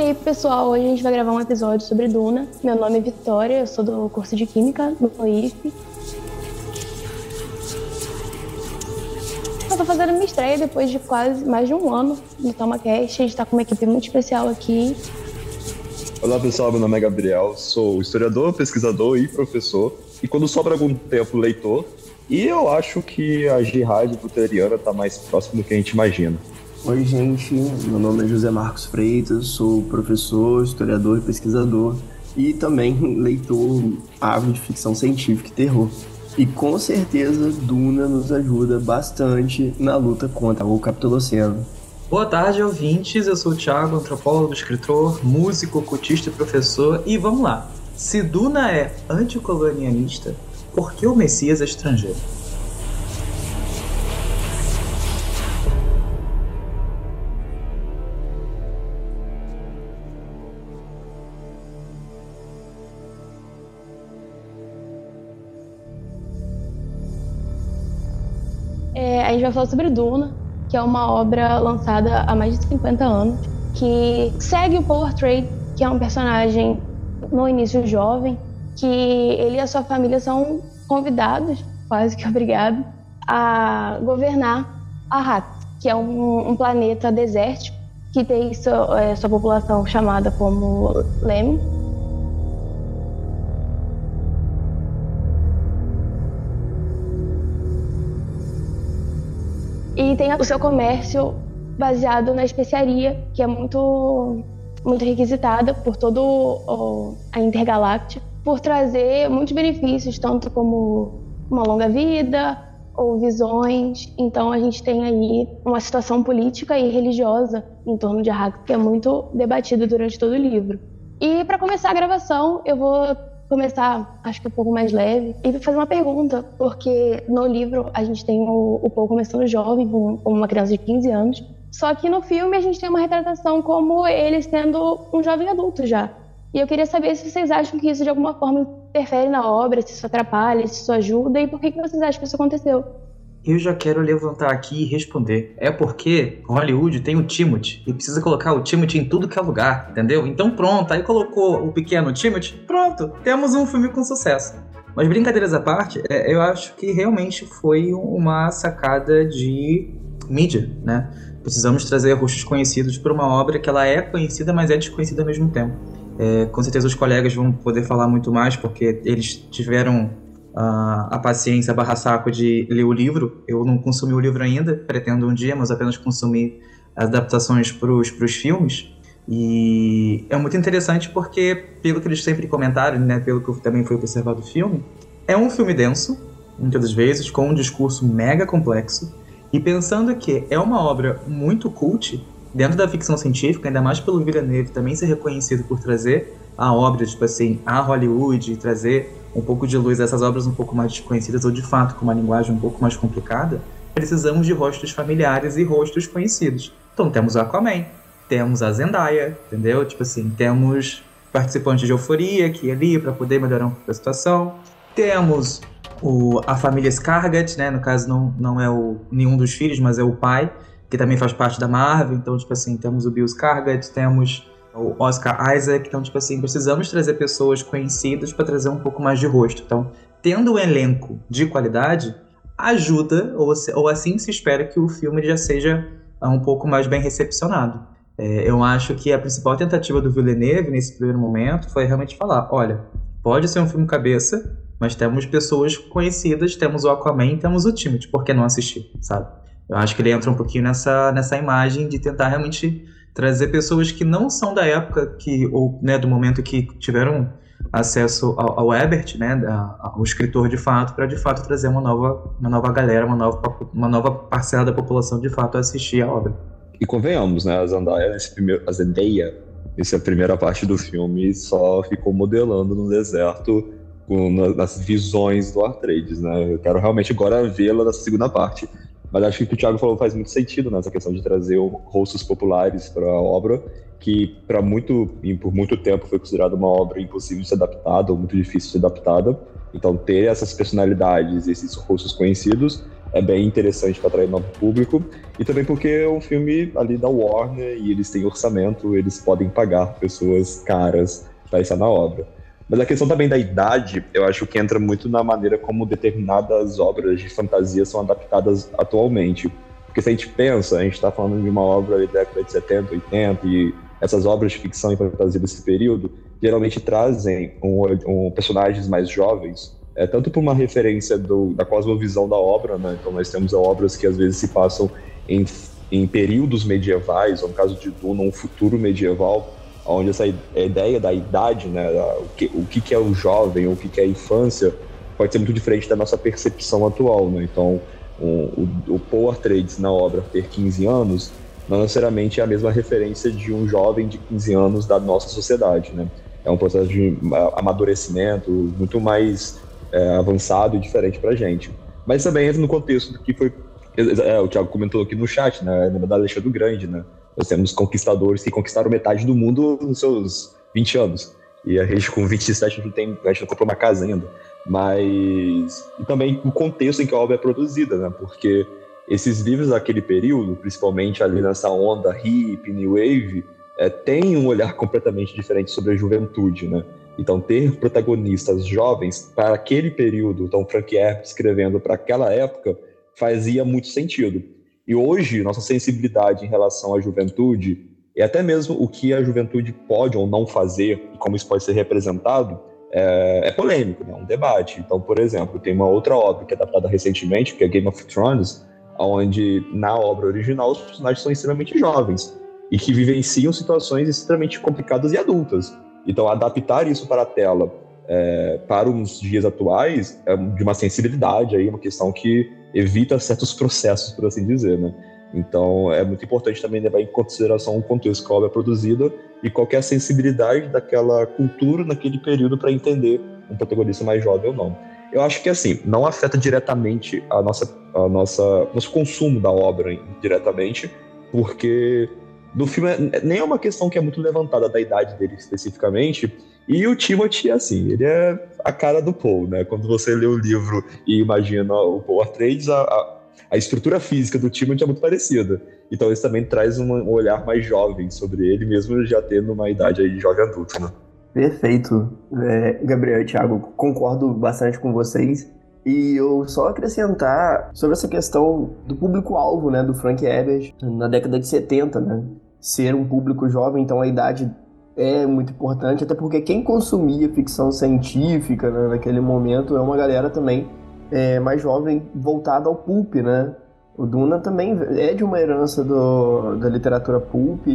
E aí, pessoal, hoje a gente vai gravar um episódio sobre Duna. Meu nome é Vitória, eu sou do curso de Química no IF. Eu tô fazendo minha estreia depois de quase mais de um ano no TalmaCast. A gente tá com uma equipe muito especial aqui. Olá pessoal, meu nome é Gabriel, sou historiador, pesquisador e professor, e quando sobra algum tempo, leitor, e eu acho que a jihad buteriana está mais próximo do que a gente imagina. Oi, gente. Meu nome é José Marcos Freitas, sou professor, historiador e pesquisador e também leitor ávido de ficção científica e terror. E com certeza Duna nos ajuda bastante na luta contra o Capitoloceno. Boa tarde, ouvintes. Eu sou o Thiago, antropólogo, escritor, músico, cultista e professor. E vamos lá. Se Duna é anticolonialista, por que o Messias é estrangeiro? A gente vai falar sobre Duna, que é uma obra lançada há mais de 50 anos, que segue o Atreides, que é um personagem no início jovem, que ele e a sua família são convidados, quase que obrigados, a governar Arrakis, que é um, um planeta desértico que tem sua, é, sua população chamada como Leme. E tem o seu comércio baseado na especiaria, que é muito, muito requisitada por toda a Intergaláctica, por trazer muitos benefícios, tanto como uma longa vida ou visões. Então a gente tem aí uma situação política e religiosa em torno de Arrakis, que é muito debatida durante todo o livro. E para começar a gravação, eu vou começar, acho que um pouco mais leve, e fazer uma pergunta, porque no livro a gente tem o, o Paul começando jovem, como, uma criança de 15 anos, só que no filme a gente tem uma retratação como ele sendo um jovem adulto já. E eu queria saber se vocês acham que isso de alguma forma interfere na obra, se isso atrapalha, se isso ajuda, e por que, que vocês acham que isso aconteceu? Eu já quero levantar aqui e responder. É porque Hollywood tem o Timothy e precisa colocar o Timothy em tudo que é lugar, entendeu? Então pronto, aí colocou o pequeno Timothy, pronto, temos um filme com sucesso. Mas brincadeiras à parte, é, eu acho que realmente foi uma sacada de mídia, né? Precisamos trazer rostos conhecidos para uma obra que ela é conhecida, mas é desconhecida ao mesmo tempo. É, com certeza os colegas vão poder falar muito mais, porque eles tiveram a, a paciência barra saco de ler o livro. Eu não consumi o livro ainda, pretendo um dia, mas apenas consumi adaptações para os filmes. E é muito interessante porque, pelo que eles sempre comentaram, né, pelo que também foi observado do filme, é um filme denso, muitas das vezes, com um discurso mega complexo. E pensando que é uma obra muito cult, dentro da ficção científica, ainda mais pelo Villeneuve também ser reconhecido por trazer a obra, tipo assim, a Hollywood, trazer um pouco de luz a essas obras um pouco mais desconhecidas ou de fato com uma linguagem um pouco mais complicada, precisamos de rostos familiares e rostos conhecidos. Então temos o Aquaman, temos a Zendaya, entendeu? Tipo assim, temos participantes de Euforia que ali para poder melhorar um pouco a situação. Temos o, a família Scargat, né? No caso não, não é o, nenhum dos filhos, mas é o pai, que também faz parte da Marvel. Então, tipo assim, temos o Bill Scargat, temos o Oscar Isaac. Então, tipo assim, precisamos trazer pessoas conhecidas para trazer um pouco mais de rosto. Então, tendo um elenco de qualidade, ajuda, ou, ou assim se espera que o filme já seja um pouco mais bem recepcionado. É, eu acho que a principal tentativa do Villeneuve nesse primeiro momento foi realmente falar: olha, pode ser um filme cabeça, mas temos pessoas conhecidas, temos o Aquaman, temos o Timothy, por que não assistir, sabe? Eu acho que ele entra um pouquinho nessa, nessa imagem de tentar realmente trazer pessoas que não são da época que ou né, do momento que tiveram acesso ao, ao Ebert, né, ao escritor de fato, para de fato trazer uma nova, uma nova galera, uma nova, uma nova parcela da população de fato assistir a obra. E convenhamos, né, a Zendaya, nesse primeiro, a Zendaya, essa primeira parte do filme, só ficou modelando no deserto com, nas visões do Artrades, né? Eu quero realmente agora vê-la nessa segunda parte. Mas acho que o que o Thiago falou faz muito sentido nessa questão de trazer rostos populares para a obra, que para muito e por muito tempo foi considerada uma obra impossível de ser adaptada ou muito difícil de ser adaptada. Então ter essas personalidades, esses rostos conhecidos é bem interessante para atrair novo público e também porque é um filme ali da Warner e eles têm orçamento, eles podem pagar pessoas caras para estar na obra. Mas a questão também da idade, eu acho que entra muito na maneira como determinadas obras de fantasia são adaptadas atualmente. Porque se a gente pensa, a gente está falando de uma obra da década de 70, 80, e essas obras de ficção e fantasia desse período geralmente trazem um, um, personagens mais jovens, é, tanto por uma referência do, da cosmovisão da obra, né? então nós temos obras que às vezes se passam em, em períodos medievais, ou no caso de Duna, um futuro medieval, onde essa ideia da idade, né, o que, o que é o jovem, o que é a infância, pode ser muito diferente da nossa percepção atual, né? Então, o, o, o Paul Atreides na obra ter 15 anos não necessariamente é a mesma referência de um jovem de 15 anos da nossa sociedade, né? É um processo de amadurecimento muito mais é, avançado e diferente para gente. Mas também entra no contexto do que foi é, o Thiago comentou aqui no chat, né? Da Alexandre Grande, né? Nós temos conquistadores que conquistaram metade do mundo nos seus 20 anos. E a gente, com 27, a gente, tem, a gente não comprou uma casa ainda. Mas. E também o contexto em que a obra é produzida, né? Porque esses livros daquele período, principalmente ali nessa onda hip, new wave, é, tem um olhar completamente diferente sobre a juventude, né? Então, ter protagonistas jovens para aquele período, então Frank Herbert escrevendo para aquela época, fazia muito sentido. E hoje, nossa sensibilidade em relação à juventude, e até mesmo o que a juventude pode ou não fazer, e como isso pode ser representado, é, é polêmico, né? é um debate. Então, por exemplo, tem uma outra obra que é adaptada recentemente, que é Game of Thrones, onde na obra original os personagens são extremamente jovens e que vivenciam situações extremamente complicadas e adultas. Então, adaptar isso para a tela é, para os dias atuais é de uma sensibilidade aí, uma questão que evita certos processos, por assim dizer, né? Então, é muito importante também levar em consideração o contexto que a obra é produzida e qualquer sensibilidade daquela cultura naquele período para entender um protagonista mais jovem ou não. Eu acho que, assim, não afeta diretamente a nossa, a nossa, nosso consumo da obra diretamente, porque no filme é, nem é uma questão que é muito levantada da idade dele especificamente, e o Timothy, assim, ele é a cara do Paul, né? Quando você lê o livro e imagina o Paul Atreides, a, a, a estrutura física do Timothy é muito parecida. Então isso também traz um, um olhar mais jovem sobre ele, mesmo já tendo uma idade aí de jovem adulto, né? Perfeito. É, Gabriel e Thiago, concordo bastante com vocês. E eu só acrescentar sobre essa questão do público-alvo, né, do Frank Herbert na década de 70, né? Ser um público jovem, então a idade é muito importante, até porque quem consumia ficção científica né, naquele momento é uma galera também é, mais jovem voltada ao pulp, né? O Duna também é de uma herança do, da literatura pulp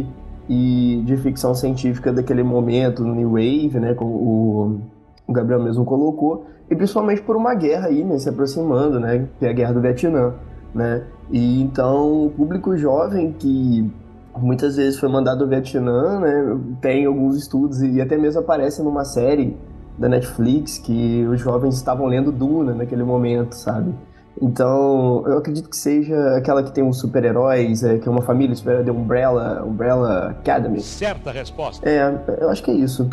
e de ficção científica daquele momento, no New Wave, né? Como o, o Gabriel mesmo colocou, e principalmente por uma guerra aí, né? Se aproximando, né? Que é a Guerra do Vietnã, né? E então o público jovem que muitas vezes foi mandado do Vietnã, né? Tem alguns estudos e até mesmo aparece numa série da Netflix que os jovens estavam lendo Duna naquele momento, sabe? Então, eu acredito que seja aquela que tem os super-heróis, é, que é uma família super de Umbrella, Umbrella Academy. Certa resposta. É, eu acho que é isso.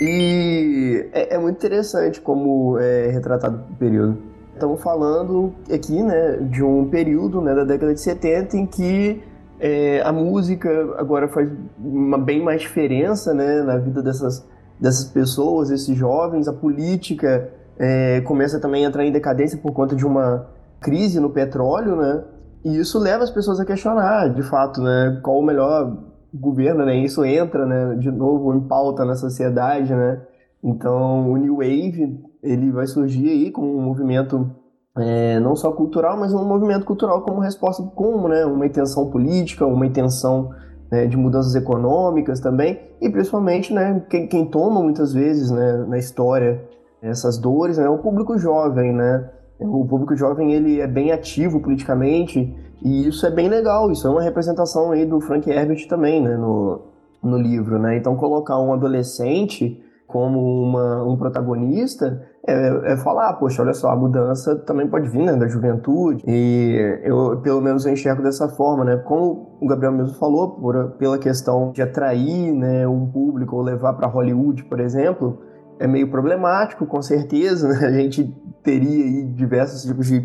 E é, é muito interessante como é retratado o período. Estamos falando aqui, né, de um período, né, da década de 70 em que é, a música agora faz uma bem mais diferença né, na vida dessas, dessas pessoas, esses jovens. A política é, começa também a entrar em decadência por conta de uma crise no petróleo, né? E isso leva as pessoas a questionar, de fato, né, qual o melhor governo, né? Isso entra, né, de novo em pauta na sociedade, né? Então, o New Wave, ele vai surgir aí como um movimento é, não só cultural, mas um movimento cultural como resposta como né, uma intenção política, uma intenção né, de mudanças econômicas também, e principalmente né, quem, quem toma muitas vezes né, na história essas dores né, é o público jovem, né? O público jovem ele é bem ativo politicamente e isso é bem legal. Isso é uma representação aí do Frank Herbert também, né? No, no livro, né? Então colocar um adolescente como uma, um protagonista é, é, falar, poxa, olha só, a mudança também pode vir né, da juventude e eu pelo menos eu enxergo dessa forma, né? Como o Gabriel mesmo falou, por, pela questão de atrair né, um público ou levar para Hollywood, por exemplo, é meio problemático, com certeza. Né? A gente teria aí diversos tipos de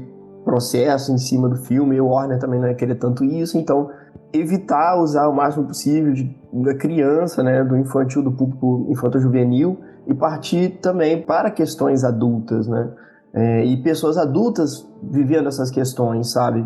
processo em cima do filme, e o Warner também não ia querer tanto isso, então evitar usar o máximo possível de, da criança, né, do infantil, do público infanto-juvenil, e partir também para questões adultas, né, é, e pessoas adultas vivendo essas questões, sabe?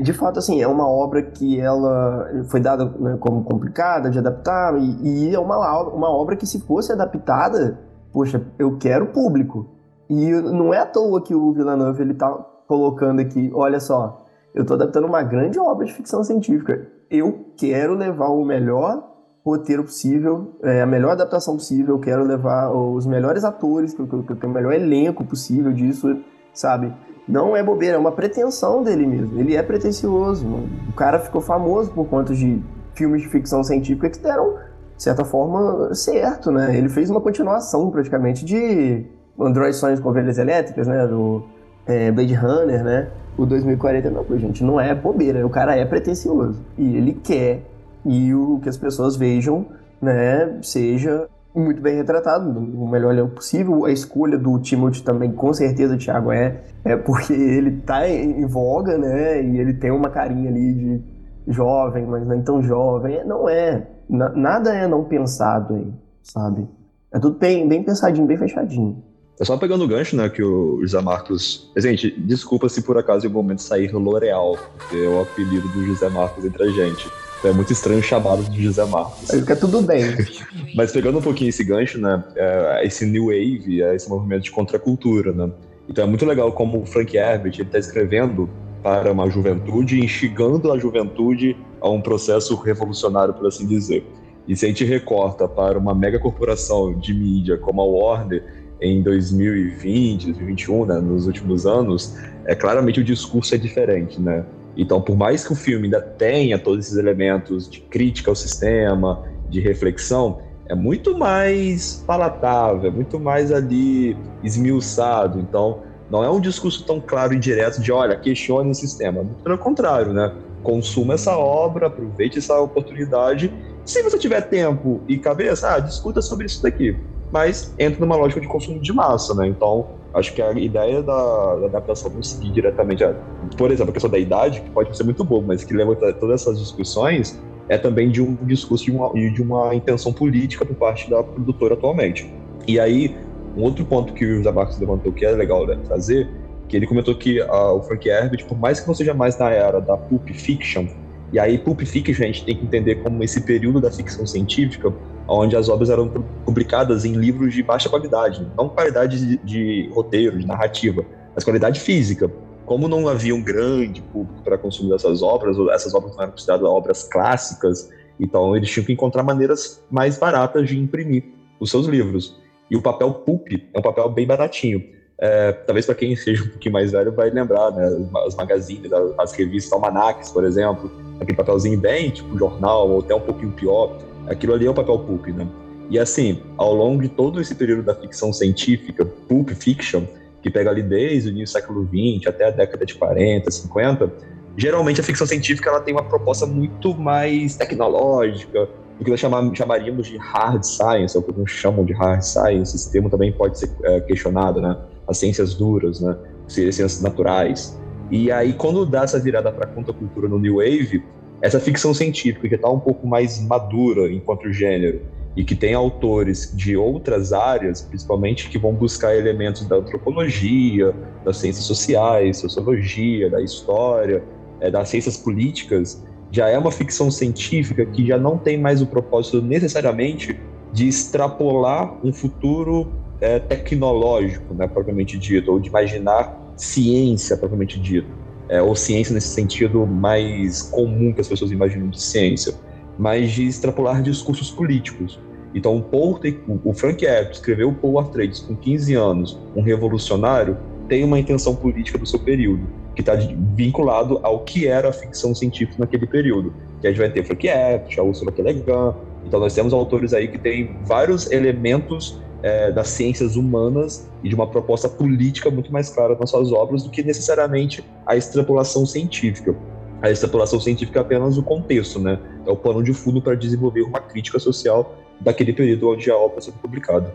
De fato, assim, é uma obra que ela foi dada né, como complicada de adaptar, e, e, é uma, uma obra que, se fosse adaptada, poxa, eu quero público. E não é à toa que o Villeneuve ele tá colocando aqui, olha só, eu estou adaptando uma grande obra de ficção científica. Eu quero levar o melhor roteiro possível, é, a melhor adaptação possível, eu quero levar os melhores atores, que eu, tenho o melhor elenco possível disso, sabe? Não é bobeira, é uma pretensão dele mesmo. Ele é pretencioso. O cara ficou famoso por conta de filmes de ficção científica que deram, de certa forma, certo, né? Ele fez uma continuação, praticamente, de Android Sonhos com Ovelhas Elétricas, né? Do é, Blade Runner, né? O 2040, não, gente, não é bobeira. O cara é pretencioso. E ele quer e o que as pessoas vejam, né, seja muito bem retratado, o melhor elenco possível. A escolha do Timothy também, com certeza, Thiago, é, é porque ele tá em, voga, né? E ele tem uma carinha ali de jovem, mas nem tão jovem. Não é. nada é não pensado aí, sabe? É tudo bem, bem pensadinho, bem fechadinho. É só pegando o gancho, né, que o José Marcos. Gente, desculpa se por acaso em algum momento sair L'Oreal, porque é o apelido do José Marcos entre a gente. É muito estranho chamá-lo de José Marcos. Aí fica tudo bem. Mas pegando um pouquinho esse gancho, né? É, esse New Wave, é esse movimento de contracultura, né? Então é muito legal como o Frank Herbert está escrevendo para uma juventude, instigando a juventude a um processo revolucionário, por assim dizer. E se a gente recorta para uma mega corporação de mídia como a Warner em 2020, 2021, né, nos últimos anos, é claramente o discurso é diferente, né? Então, por mais que o filme ainda tenha todos esses elementos de crítica ao sistema, de reflexão, é muito mais palatável, é muito mais ali esmiuçado. Então, não é um discurso tão claro e direto de, olha, questione o sistema. Muito pelo contrário, né? Consuma essa obra, aproveite essa oportunidade. Se você tiver tempo e cabeça, ah, discuta sobre isso daqui. Mas entra numa lógica de consumo de massa, né? Então, Acho que a ideia da, da adaptação não seguir diretamente, a, por exemplo, a questão da idade, que pode ser muito boa, mas que levanta todas essas discussões, é também de um discurso de uma, de uma intenção política por parte da produtora atualmente. E aí, um outro ponto que o José Marcos levantou que é legal né, trazer, que ele comentou que uh, o Frank Herbert, por mais que não seja mais na era da pulp fiction, e aí pulp fiction a gente tem que entender como esse período da ficção científica, onde as obras eram publicadas em livros de baixa qualidade, não qualidade de, de roteiro, de narrativa, mas qualidade física. Como não havia um grande público para consumir essas obras, essas obras não eram consideradas obras clássicas, então eles tinham que encontrar maneiras mais baratas de imprimir os seus livros. E o papel pulp é um papel bem baratinho. É, talvez para quem seja um pouquinho mais velho vai lembrar, né? As magazines, as revistas almanacs, por exemplo, aquele papelzinho bem tipo jornal, ou até um pouquinho pior Aquilo ali é o papel pulp, né? E assim, ao longo de todo esse período da ficção científica, pulp fiction, que pega ali desde o início do século XX até a década de 40, 50, geralmente a ficção científica ela tem uma proposta muito mais tecnológica, o que nós chamaríamos de hard science, ou alguns chamam de hard science, esse termo também pode ser é, questionado, né? As ciências duras, né? As ciências naturais. E aí, quando dá essa virada para a contracultura no New Wave, essa ficção científica que está um pouco mais madura enquanto gênero e que tem autores de outras áreas, principalmente que vão buscar elementos da antropologia, das ciências sociais, sociologia, da história, é, das ciências políticas, já é uma ficção científica que já não tem mais o propósito necessariamente de extrapolar um futuro é, tecnológico, né, propriamente dito, ou de imaginar ciência propriamente dito é, ou ciência nesse sentido mais comum que as pessoas imaginam de ciência. mas de extrapolar discursos políticos. Então, o, Paul, o Frank Herbert escreveu Paul Atreides com 15 anos, um revolucionário, tem uma intenção política do seu período, que está vinculado ao que era a ficção científica naquele período. Que a gente vai ter Frank a Ursula K. Le Guin. Então, nós temos autores aí que têm vários elementos é, das ciências humanas e de uma proposta política muito mais clara nas suas obras do que necessariamente a extrapolação científica. A extrapolação científica é apenas o contexto, né? É o plano de fundo para desenvolver uma crítica social daquele período onde a obra foi publicada.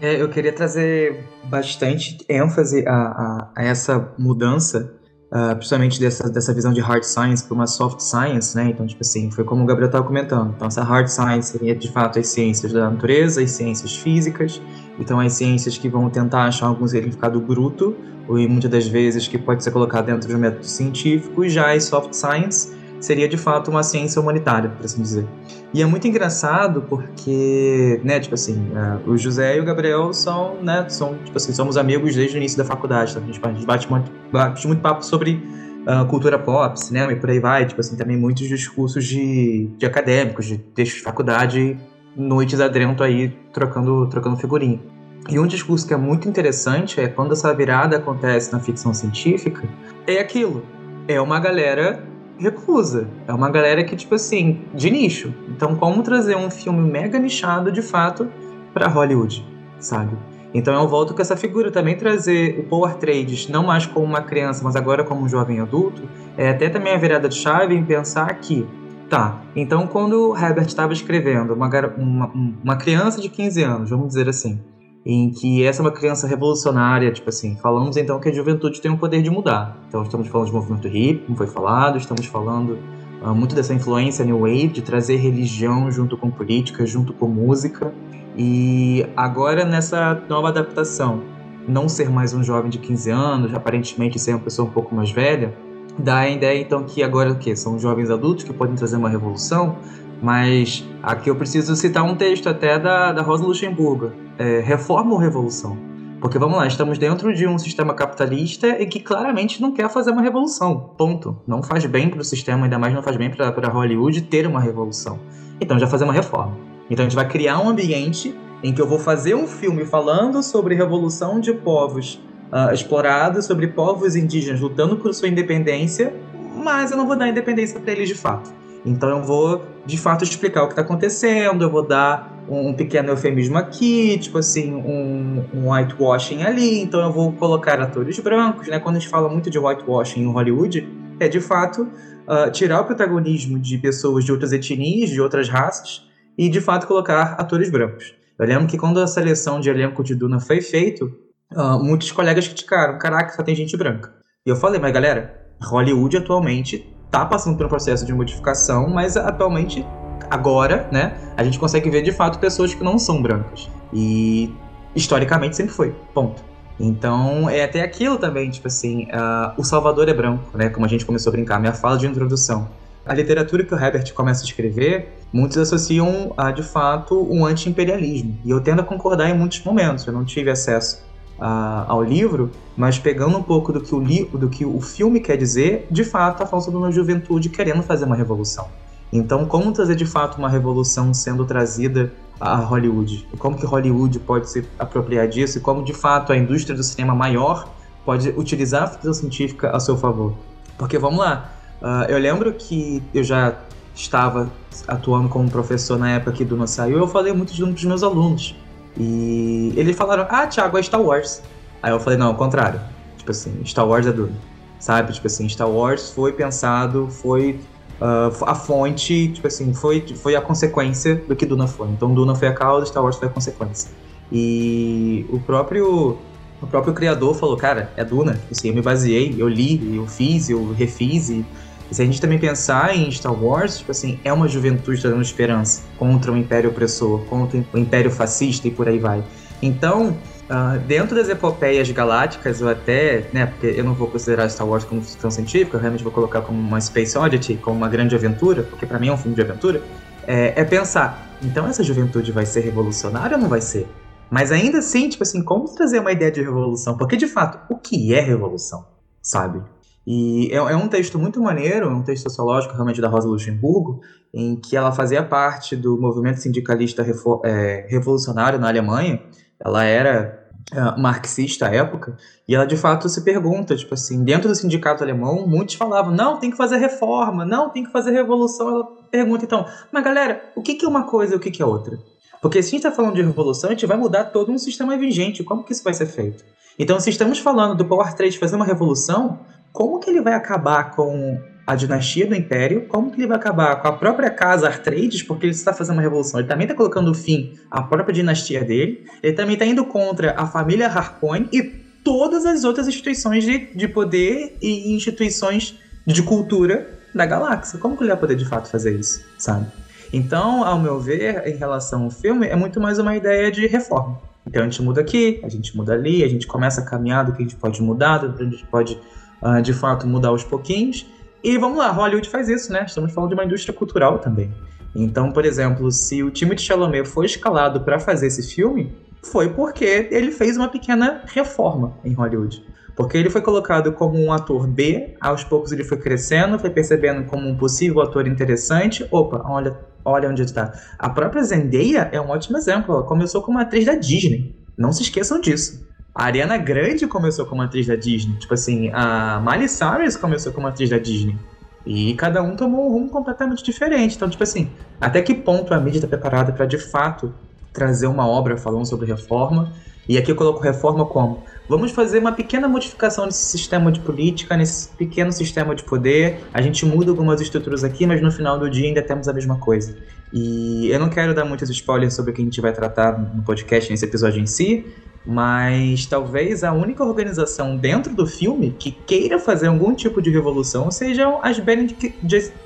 É, eu queria trazer bastante ênfase a, a, a essa mudança, uh, principalmente dessa, dessa visão de hard science para uma soft science, né? Então, tipo assim, foi como o Gabriel estava comentando. Então, essa hard science seria de fato as ciências da natureza, as ciências físicas, então as ciências que vão tentar achar algum significado bruto, ou muitas das vezes que pode ser colocado dentro de um método científico, já as soft science seria de fato uma ciência humanitária, por assim dizer. E é muito engraçado porque, né, tipo assim, uh, o José e o Gabriel são, né, são, tipo assim, somos amigos desde o início da faculdade, tá? a, gente, a gente bate muito, bate muito papo sobre uh, cultura pop, cinema e por aí vai, tipo assim, também muitos discursos de, de acadêmicos, de textos de faculdade, noites adrento aí, trocando, trocando figurinha. E um discurso que é muito interessante é quando essa virada acontece na ficção científica, é aquilo, é uma galera recusa. É uma galera que, tipo assim, de nicho. Então, como trazer um filme mega nichado, de fato, para Hollywood, sabe? Então eu volto com essa figura também trazer o Paul Atreides não mais como uma criança, mas agora como um jovem adulto, é até também a virada de chave em pensar que, tá, então quando o Herbert estava escrevendo uma, uma, uma criança de 15 anos, vamos dizer assim, em que essa é uma criança revolucionária, tipo assim, falamos então que a juventude tem o poder de mudar. Então estamos falando de movimento hip, como foi falado, estamos falando uh, muito dessa influência new wave de trazer religião junto com política, junto com música. E agora nessa nova adaptação, não ser mais um jovem de 15 anos, aparentemente ser uma pessoa um pouco mais velha, dá a ideia então que agora o quê? São jovens adultos que podem trazer uma revolução, mas aqui eu preciso citar um texto até da, da Rosa Luxemburgo, é, Reforma ou Revolução? Porque vamos lá, estamos dentro de um sistema capitalista e que claramente não quer fazer uma revolução. Ponto. Não faz bem para o sistema, ainda mais não faz bem para Hollywood ter uma revolução. Então já fazer uma reforma. Então a gente vai criar um ambiente em que eu vou fazer um filme falando sobre revolução de povos uh, explorados, sobre povos indígenas lutando por sua independência, mas eu não vou dar independência para eles de fato. Então eu vou de fato explicar o que está acontecendo, eu vou dar um pequeno eufemismo aqui, tipo assim, um, um whitewashing ali, então eu vou colocar atores brancos, né? Quando a gente fala muito de whitewashing em Hollywood, é de fato uh, tirar o protagonismo de pessoas de outras etnias, de outras raças, e de fato colocar atores brancos. Eu lembro que quando a seleção de elenco de Duna foi feito, uh, muitos colegas criticaram, caraca, só tem gente branca. E eu falei, mas galera, Hollywood atualmente está passando por um processo de modificação, mas atualmente, agora, né, a gente consegue ver de fato pessoas que não são brancas. E historicamente sempre foi. Ponto. Então, é até aquilo também, tipo assim, uh, o Salvador é branco, né? Como a gente começou a brincar, minha fala de introdução. A literatura que o Herbert começa a escrever, muitos associam a, de fato, um anti-imperialismo. E eu tendo a concordar em muitos momentos. Eu não tive acesso a, ao livro, mas pegando um pouco do que, o li, do que o filme quer dizer, de fato, a falta de uma juventude querendo fazer uma revolução. Então, como trazer de fato uma revolução sendo trazida a Hollywood? Como que Hollywood pode se apropriar disso? E como de fato a indústria do cinema maior pode utilizar a ficção científica a seu favor? Porque vamos lá, uh, eu lembro que eu já estava atuando como professor na época que Duna saiu, eu falei muito de um dos meus alunos. E eles falaram, ah, Thiago, é Star Wars. Aí eu falei, não, ao contrário. Tipo assim, Star Wars é Duna. Sabe? Tipo assim, Star Wars foi pensado, foi uh, a fonte, tipo assim, foi, foi a consequência do que Duna foi. Então Duna foi a causa, Star Wars foi a consequência. E o próprio o próprio criador falou, cara, é Duna. Assim, eu me baseei, eu li, eu fiz, eu refiz e se a gente também pensar em Star Wars, tipo assim, é uma juventude dando esperança contra o Império Opressor, contra o Império Fascista e por aí vai. Então, Uh, dentro das epopeias galácticas, ou até, né, porque eu não vou considerar Star Wars como ficção científica, eu realmente vou colocar como uma Space Oddity, como uma grande aventura, porque para mim é um filme de aventura, é, é, pensar, então essa juventude vai ser revolucionária ou não vai ser? Mas ainda assim, tipo assim, como trazer uma ideia de revolução? Porque, de fato, o que é revolução, sabe? E é, é, um texto muito maneiro, um texto sociológico realmente da Rosa Luxemburgo, em que ela fazia parte do movimento sindicalista é, revolucionário na Alemanha. Ela era é, marxista à época, e ela de fato se pergunta, tipo assim, dentro do sindicato alemão, muitos falavam, não, tem que fazer reforma, não, tem que fazer revolução. Ela pergunta, então, mas galera, o que, é uma coisa e o que, é outra? Porque se a gente está falando de revolução, a gente vai mudar todo um sistema vigente. Como que isso vai ser feito? Então, se estamos falando do Power Trade fazer uma revolução, como que ele vai acabar com a dinastia do Império, como que ele vai acabar com a própria casa Artrades, porque ele está fazendo uma revolução. Ele também está colocando fim à própria dinastia dele, ele também está indo contra a família Harkonnen e todas as outras instituições de, de poder e instituições de cultura da galáxia. Como que ele vai poder de fato fazer isso, sabe? Então, ao meu ver, em relação ao filme, é muito mais uma ideia de reforma. Então a gente muda aqui, a gente muda ali, a gente começa a caminhar do que a gente pode mudar, do que a gente pode uh, de fato mudar aos pouquinhos. E vamos lá, Hollywood faz isso, né? Estamos falando de uma indústria cultural também. Então, por exemplo, se o time de Chalamet foi escalado para fazer esse filme, foi porque ele fez uma pequena reforma em Hollywood. Porque ele foi colocado como um ator B, aos poucos ele foi crescendo, foi percebendo como um possível ator interessante. Opa, olha, olha onde está. A própria Zendaya é um ótimo exemplo. Ela começou como atriz da Disney. Não se esqueçam disso. A Ariana Grande começou como atriz da Disney. Tipo assim, a Miley Cyrus começou como atriz da Disney. E cada um tomou um rumo completamente diferente. Então, tipo assim, até que ponto a mídia está preparada para de fato trazer uma obra falando sobre reforma? E aqui eu coloco reforma como? Vamos fazer uma pequena modificação nesse sistema de política, nesse pequeno sistema de poder. A gente muda algumas estruturas aqui, mas no final do dia ainda temos a mesma coisa. E eu não quero dar muitos spoilers sobre o que a gente vai tratar no podcast nesse episódio em si, mas talvez a única organização dentro do filme que queira fazer algum tipo de revolução sejam as Bene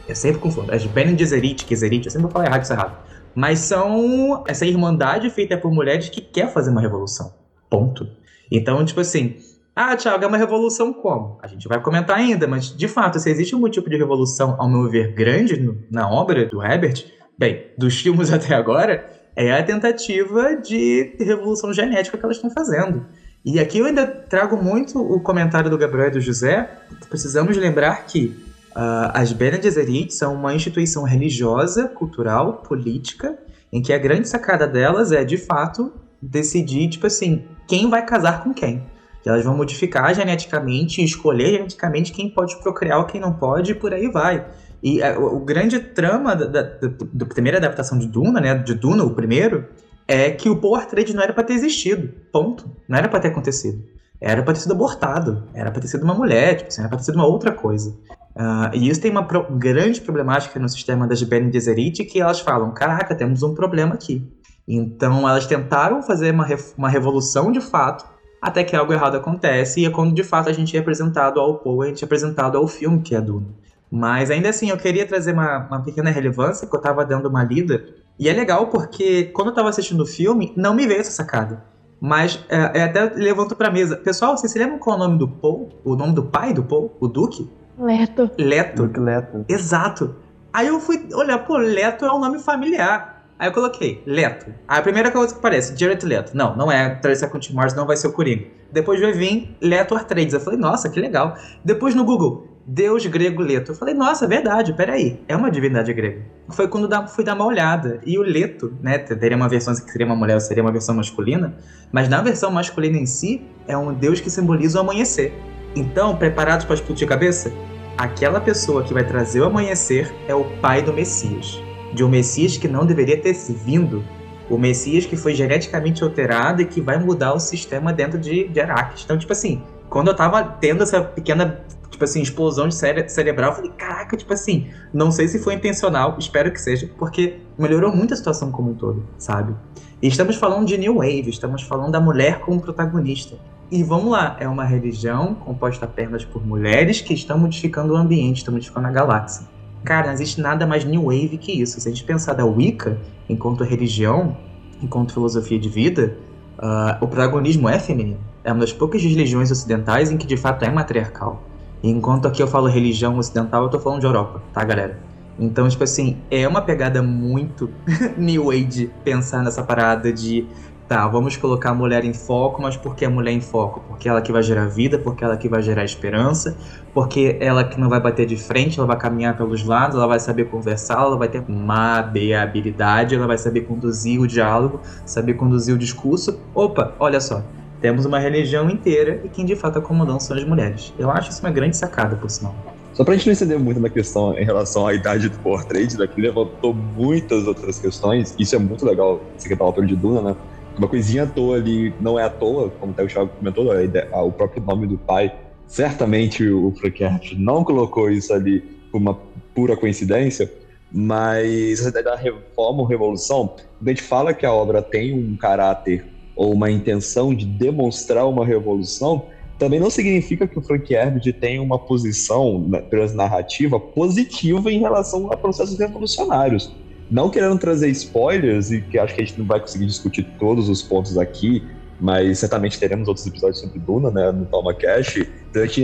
Eu sempre confundo. As Bene Gesserit, Gesserit, eu sempre falar errado isso errado. Mas são essa irmandade feita por mulheres que quer fazer uma revolução. Ponto. Então, tipo assim, ah, Thiago, é uma revolução como? A gente vai comentar ainda, mas de fato, se existe algum tipo de revolução, ao meu ver, grande no, na obra do Herbert, bem, dos filmes até agora, é a tentativa de revolução genética que elas estão fazendo. E aqui eu ainda trago muito o comentário do Gabriel e do José. Precisamos lembrar que uh, as Bene Gesserit são uma instituição religiosa, cultural, política, em que a grande sacada delas é, de fato, decidir, tipo assim, quem vai casar com quem. Que elas vão modificar geneticamente, escolher geneticamente quem pode procriar quem não pode, e por aí vai. E a, é, o, grande trama da, da, da, da, primeira adaptação de Duna, né? De Duna, o primeiro, é que o Paul Trade não era para ter existido. Ponto. Não era para ter acontecido. Era para ter sido abortado. Era para ter sido uma mulher, tipo assim, era para ter sido uma outra coisa. Uh, e isso tem uma pro grande problemática no sistema das Bene Gesserit, que elas falam, caraca, temos um problema aqui. Então elas tentaram fazer uma, uma revolução de fato, até que algo errado acontece, e é quando de fato a gente é apresentado ao Paul, a gente é apresentado ao filme que é Duna. Mas ainda assim, eu queria trazer uma, uma pequena relevância, que eu tava dando uma lida. E é legal porque quando eu tava assistindo o filme, não me veio essa sacada. Mas é, é até levanto pra mesa. Pessoal, vocês se lembram qual é o nome do Paul? O nome do pai do Paul? O Duque? Leto. Leto. Duque Leto. Exato. Aí eu fui olhar, pô, Leto é um nome familiar. Aí eu coloquei, Leto. Aí a primeira coisa que aparece, Jared Leto. Não, não é Count Morris, não vai ser o Coringa. Depois vai vir Leto Artrades. Eu falei, nossa, que legal. Depois no Google, Deus grego Leto. Eu falei, nossa, é verdade, peraí, é uma divindade grega. Foi quando fui dar uma olhada. E o Leto, né, teria uma versão que seria uma mulher ou seria uma versão masculina, mas na versão masculina em si, é um deus que simboliza o amanhecer. Então, preparados para explodir a cabeça? Aquela pessoa que vai trazer o amanhecer é o pai do Messias. De um Messias que não deveria ter vindo. O Messias que foi geneticamente alterado e que vai mudar o sistema dentro de, de Araques. Então, tipo assim, quando eu tava tendo essa pequena tipo assim, explosão de cere cerebral. Eu falei, caraca, tipo assim, não sei se foi intencional, espero que seja, porque melhorou muito a situação como um todo, sabe? E estamos falando de New Wave, estamos falando da mulher como protagonista. E vamos lá, é uma religião composta apenas por mulheres que estão modificando o ambiente, estão modificando a galáxia. Cara, não existe nada mais New Wave que isso. Se a gente pensar da Wicca enquanto religião, enquanto filosofia de vida, uh, o protagonismo é feminino. É uma das poucas religiões ocidentais em que de fato é matriarcal. Enquanto aqui eu falo religião ocidental, eu tô falando de Europa, tá, galera? Então, tipo assim, é uma pegada muito New Age pensar nessa parada de Tá, vamos colocar a mulher em foco, mas por que a mulher em foco? Porque ela que vai gerar vida, porque ela que vai gerar esperança, porque ela que não vai bater de frente, ela vai caminhar pelos lados, ela vai saber conversar, ela vai ter mabeabilidade, ela vai saber conduzir o diálogo, saber conduzir o discurso. Opa, olha só, temos uma religião inteira e quem de fato comandando são as mulheres. Eu acho isso uma grande sacada, por sinal. Só pra gente não entender muito na questão em relação à idade do Power Trade, né, que levantou muitas outras questões, isso é muito legal, você que tá autor de Duna, né? Uma coisinha à toa ali, não é à toa, como até o Thiago comentou, a ideia, o próprio nome do pai, certamente o Frank Herbert não colocou isso ali por uma pura coincidência, mas essa ideia da reforma ou revolução, quando a gente fala que a obra tem um caráter ou uma intenção de demonstrar uma revolução, também não significa que o Frank Herbert tenha uma posição narrativa positiva em relação a processos revolucionários. Não querendo trazer spoilers, e que acho que a gente não vai conseguir discutir todos os pontos aqui, mas certamente teremos outros episódios sobre Duna, né, no Toma Cash,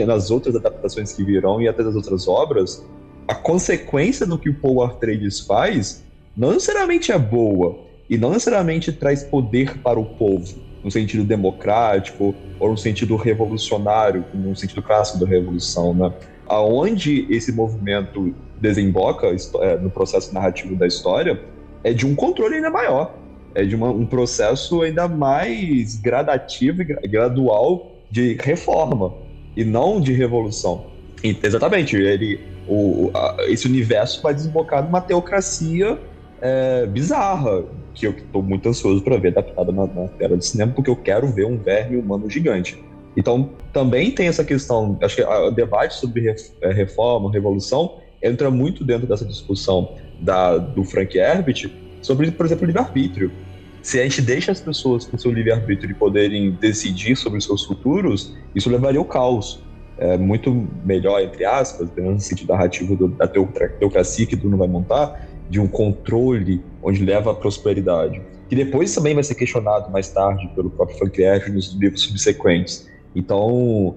nas outras adaptações que virão e até das outras obras, a consequência do que o Paul Atreides faz não necessariamente é boa, e não necessariamente traz poder para o povo, no sentido democrático ou no sentido revolucionário, no sentido clássico da revolução, né? Aonde esse movimento desemboca é, no processo narrativo da história é de um controle ainda maior, é de uma, um processo ainda mais gradativo e gradual de reforma e não de revolução. E, exatamente, ele, o, a, esse universo vai desembocar numa teocracia é, bizarra, que eu estou muito ansioso para ver adaptada na, na, tela de cinema, porque eu quero ver um verme humano gigante. Então, também tem essa questão, acho que o debate sobre é, reforma, revolução, entra muito dentro dessa discussão da, do Frank Herbert sobre, por exemplo, livre-arbítrio. Se a gente deixa as pessoas com seu livre-arbítrio de poderem decidir sobre os seus futuros, isso levaria ao caos. É muito melhor, entre aspas, pelo menos no sentido narrativo do, da teocracia que Bruno vai montar, de um controle onde leva à prosperidade, que depois também vai ser questionado mais tarde pelo próprio Frank Herbert nos livros subsequentes. Então,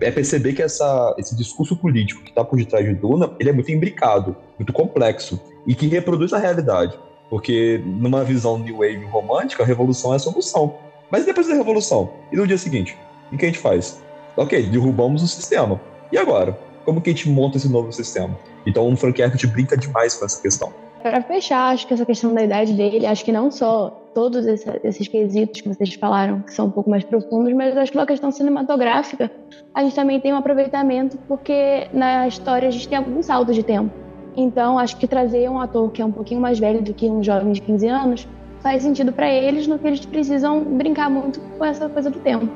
é perceber que essa, esse discurso político que está por detrás de Duna, ele é muito imbricado, muito complexo, e que reproduz a realidade. Porque numa visão New Wave romântica, a revolução é a solução. Mas depois da revolução? E no dia seguinte? O que a gente faz? Ok, derrubamos o sistema. E agora? Como que a gente monta esse novo sistema? Então o Frank Herbert brinca demais com essa questão. Para fechar, acho que essa questão da idade dele, acho que não só todos esses quesitos que vocês falaram, que são um pouco mais profundos, mas acho que uma questão cinematográfica, a gente também tem um aproveitamento, porque na história a gente tem alguns saltos de tempo. Então, acho que trazer um ator que é um pouquinho mais velho do que um jovem de 15 anos faz sentido para eles, no que eles precisam brincar muito com essa coisa do tempo.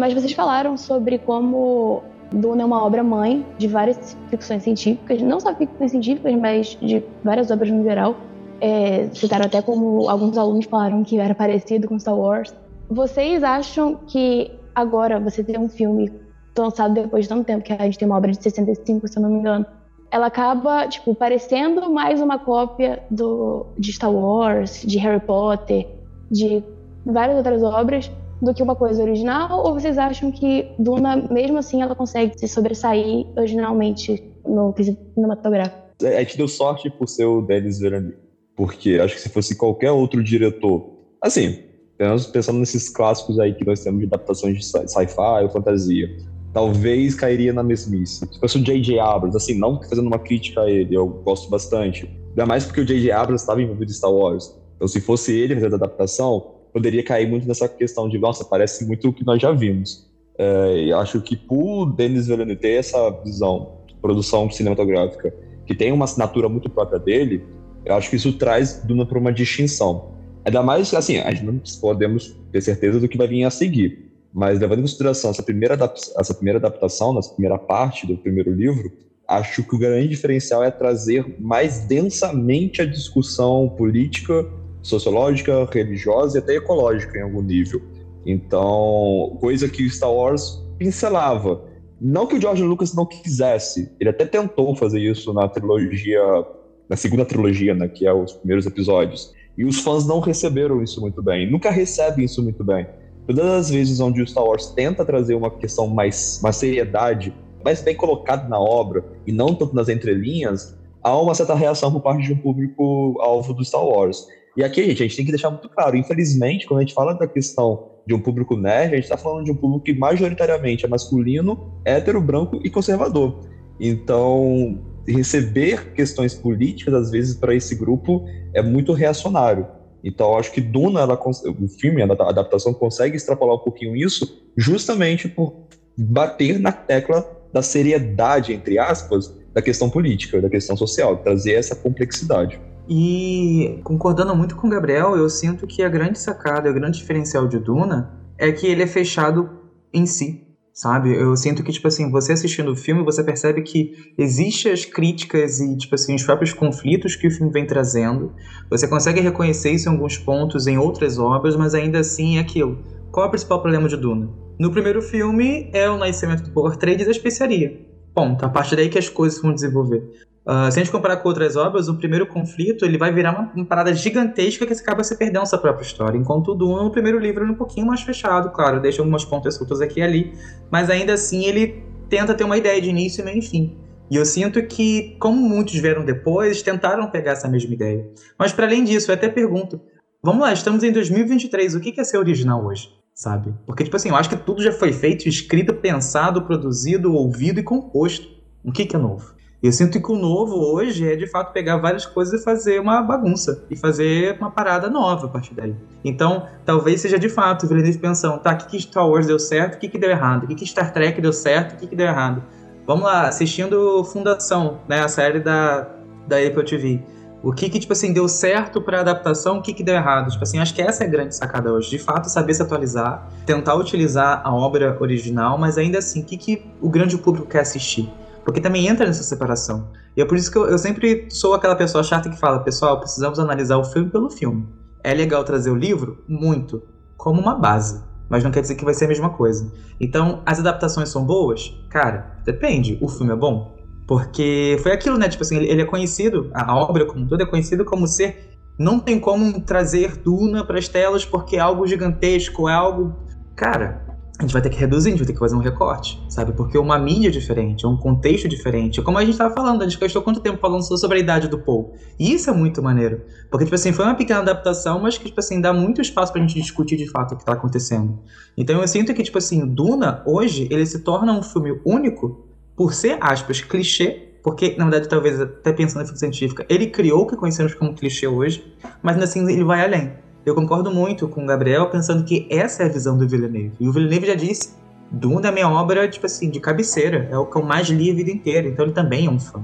Mas vocês falaram sobre como Duna é uma obra-mãe de várias ficções científicas, não só ficções científicas, mas de várias obras no geral. É, citaram até como alguns alunos falaram que era parecido com Star Wars. Vocês acham que agora você ter um filme lançado depois de tanto tempo, que a gente tem uma obra de 65, se eu não me engano, ela acaba, tipo, parecendo mais uma cópia do, de Star Wars, de Harry Potter, de várias outras obras, do que uma coisa original? Ou vocês acham que Duna, mesmo assim, ela consegue se sobressair originalmente no cinematográfico? É, a gente deu sorte por ser o Denis Villeneuve, porque acho que se fosse qualquer outro diretor, assim, pensando nesses clássicos aí que nós temos de adaptações de sci-fi ou fantasia, talvez cairia na mesmice. Se fosse o J.J. Abrams, assim, não fazendo uma crítica a ele, eu gosto bastante. Ainda mais porque o J.J. Abrams estava envolvido em Star Wars. Então, se fosse ele fazendo a adaptação, poderia cair muito nessa questão de, nossa, parece muito o que nós já vimos. É, e acho que por Denis Villeneuve ter essa visão de produção cinematográfica, que tem uma assinatura muito própria dele, eu acho que isso traz Duna para uma distinção. Ainda mais, assim, a gente não podemos ter certeza do que vai vir a seguir, mas levando em consideração essa primeira, essa primeira adaptação, essa primeira parte do primeiro livro, acho que o grande diferencial é trazer mais densamente a discussão política sociológica, religiosa e até ecológica em algum nível. Então, coisa que Star Wars pincelava. Não que o George Lucas não quisesse, ele até tentou fazer isso na trilogia, na segunda trilogia, né, que é os primeiros episódios. E os fãs não receberam isso muito bem, nunca recebem isso muito bem. Todas as vezes onde o Star Wars tenta trazer uma questão mais, uma seriedade, mais bem colocada na obra e não tanto nas entrelinhas, há uma certa reação por parte de um público alvo do Star Wars. E aqui, gente, a gente tem que deixar muito claro, infelizmente, quando a gente fala da questão de um público nerd, a gente está falando de um público que majoritariamente é masculino, hétero, branco e conservador. Então, receber questões políticas, às vezes, para esse grupo é muito reacionário. Então, acho que Duna, ela, o filme, a adaptação, consegue extrapolar um pouquinho isso, justamente por bater na tecla da seriedade, entre aspas, da questão política, da questão social, trazer essa complexidade. E concordando muito com o Gabriel, eu sinto que a grande sacada, o grande diferencial de Duna é que ele é fechado em si, sabe? Eu sinto que, tipo assim, você assistindo o filme, você percebe que existem as críticas e, tipo assim, os próprios conflitos que o filme vem trazendo. Você consegue reconhecer isso em alguns pontos em outras obras, mas ainda assim é aquilo. Qual é o principal problema de Duna? No primeiro filme é o nascimento do Power Trade e da especiaria. Ponto. A partir daí que as coisas vão desenvolver. Uh, se a gente comparar com outras obras, o primeiro conflito ele vai virar uma, uma parada gigantesca que acaba se perdendo sua própria história. Enquanto o Duna, o primeiro livro, é um pouquinho mais fechado, claro, deixa algumas pontas soltas aqui e ali, mas ainda assim ele tenta ter uma ideia de início, meio e fim. E eu sinto que, como muitos vieram depois, tentaram pegar essa mesma ideia. Mas para além disso, eu até pergunto: vamos lá, estamos em 2023, o que é ser original hoje? Sabe? Porque, tipo assim, eu acho que tudo já foi feito, escrito, pensado, produzido, ouvido e composto. O que é novo? Eu sinto que o novo hoje é de fato pegar várias coisas e fazer uma bagunça e fazer uma parada nova a partir daí. Então, talvez seja de fato o Villeneuve pensando, tá, o que, que Star Wars deu certo, o que, que deu errado, o que, que Star Trek deu certo, o que, que deu errado. Vamos lá, assistindo Fundação, né, a série da, da Apple TV. O que que, tipo assim, deu certo para adaptação, o que que deu errado? Tipo assim, acho que essa é a grande sacada hoje. De fato, saber se atualizar, tentar utilizar a obra original, mas ainda assim, o que que o grande público quer assistir? Porque também entra nessa separação. E é por isso que eu, eu sempre sou aquela pessoa chata que fala, pessoal, precisamos analisar o filme pelo filme. É legal trazer o livro? Muito. Como uma base. Mas não quer dizer que vai ser a mesma coisa. Então, as adaptações são boas? Cara, depende. O filme é bom? Porque foi aquilo, né? Tipo assim, ele é conhecido, a obra como toda é conhecida como ser. Não tem como trazer Duna para as telas porque é algo gigantesco, é algo. Cara, a gente vai ter que reduzir, a gente vai ter que fazer um recorte, sabe? Porque uma mídia é diferente, é um contexto diferente. Como a gente estava falando, a gente gastou quanto tempo falando sobre a idade do Paul. E isso é muito maneiro. Porque, tipo assim, foi uma pequena adaptação, mas que, tipo assim, dá muito espaço pra gente discutir de fato o que tá acontecendo. Então eu sinto que, tipo assim, Duna, hoje, ele se torna um filme único por ser, aspas, clichê, porque, na verdade, talvez até pensando em ficção científica, ele criou o que conhecemos como clichê hoje, mas ainda assim ele vai além. Eu concordo muito com o Gabriel, pensando que essa é a visão do Villeneuve. E o Villeneuve já disse, Duna é minha obra, tipo assim, de cabeceira. É o que eu mais li a vida inteira. Então ele também é um fã.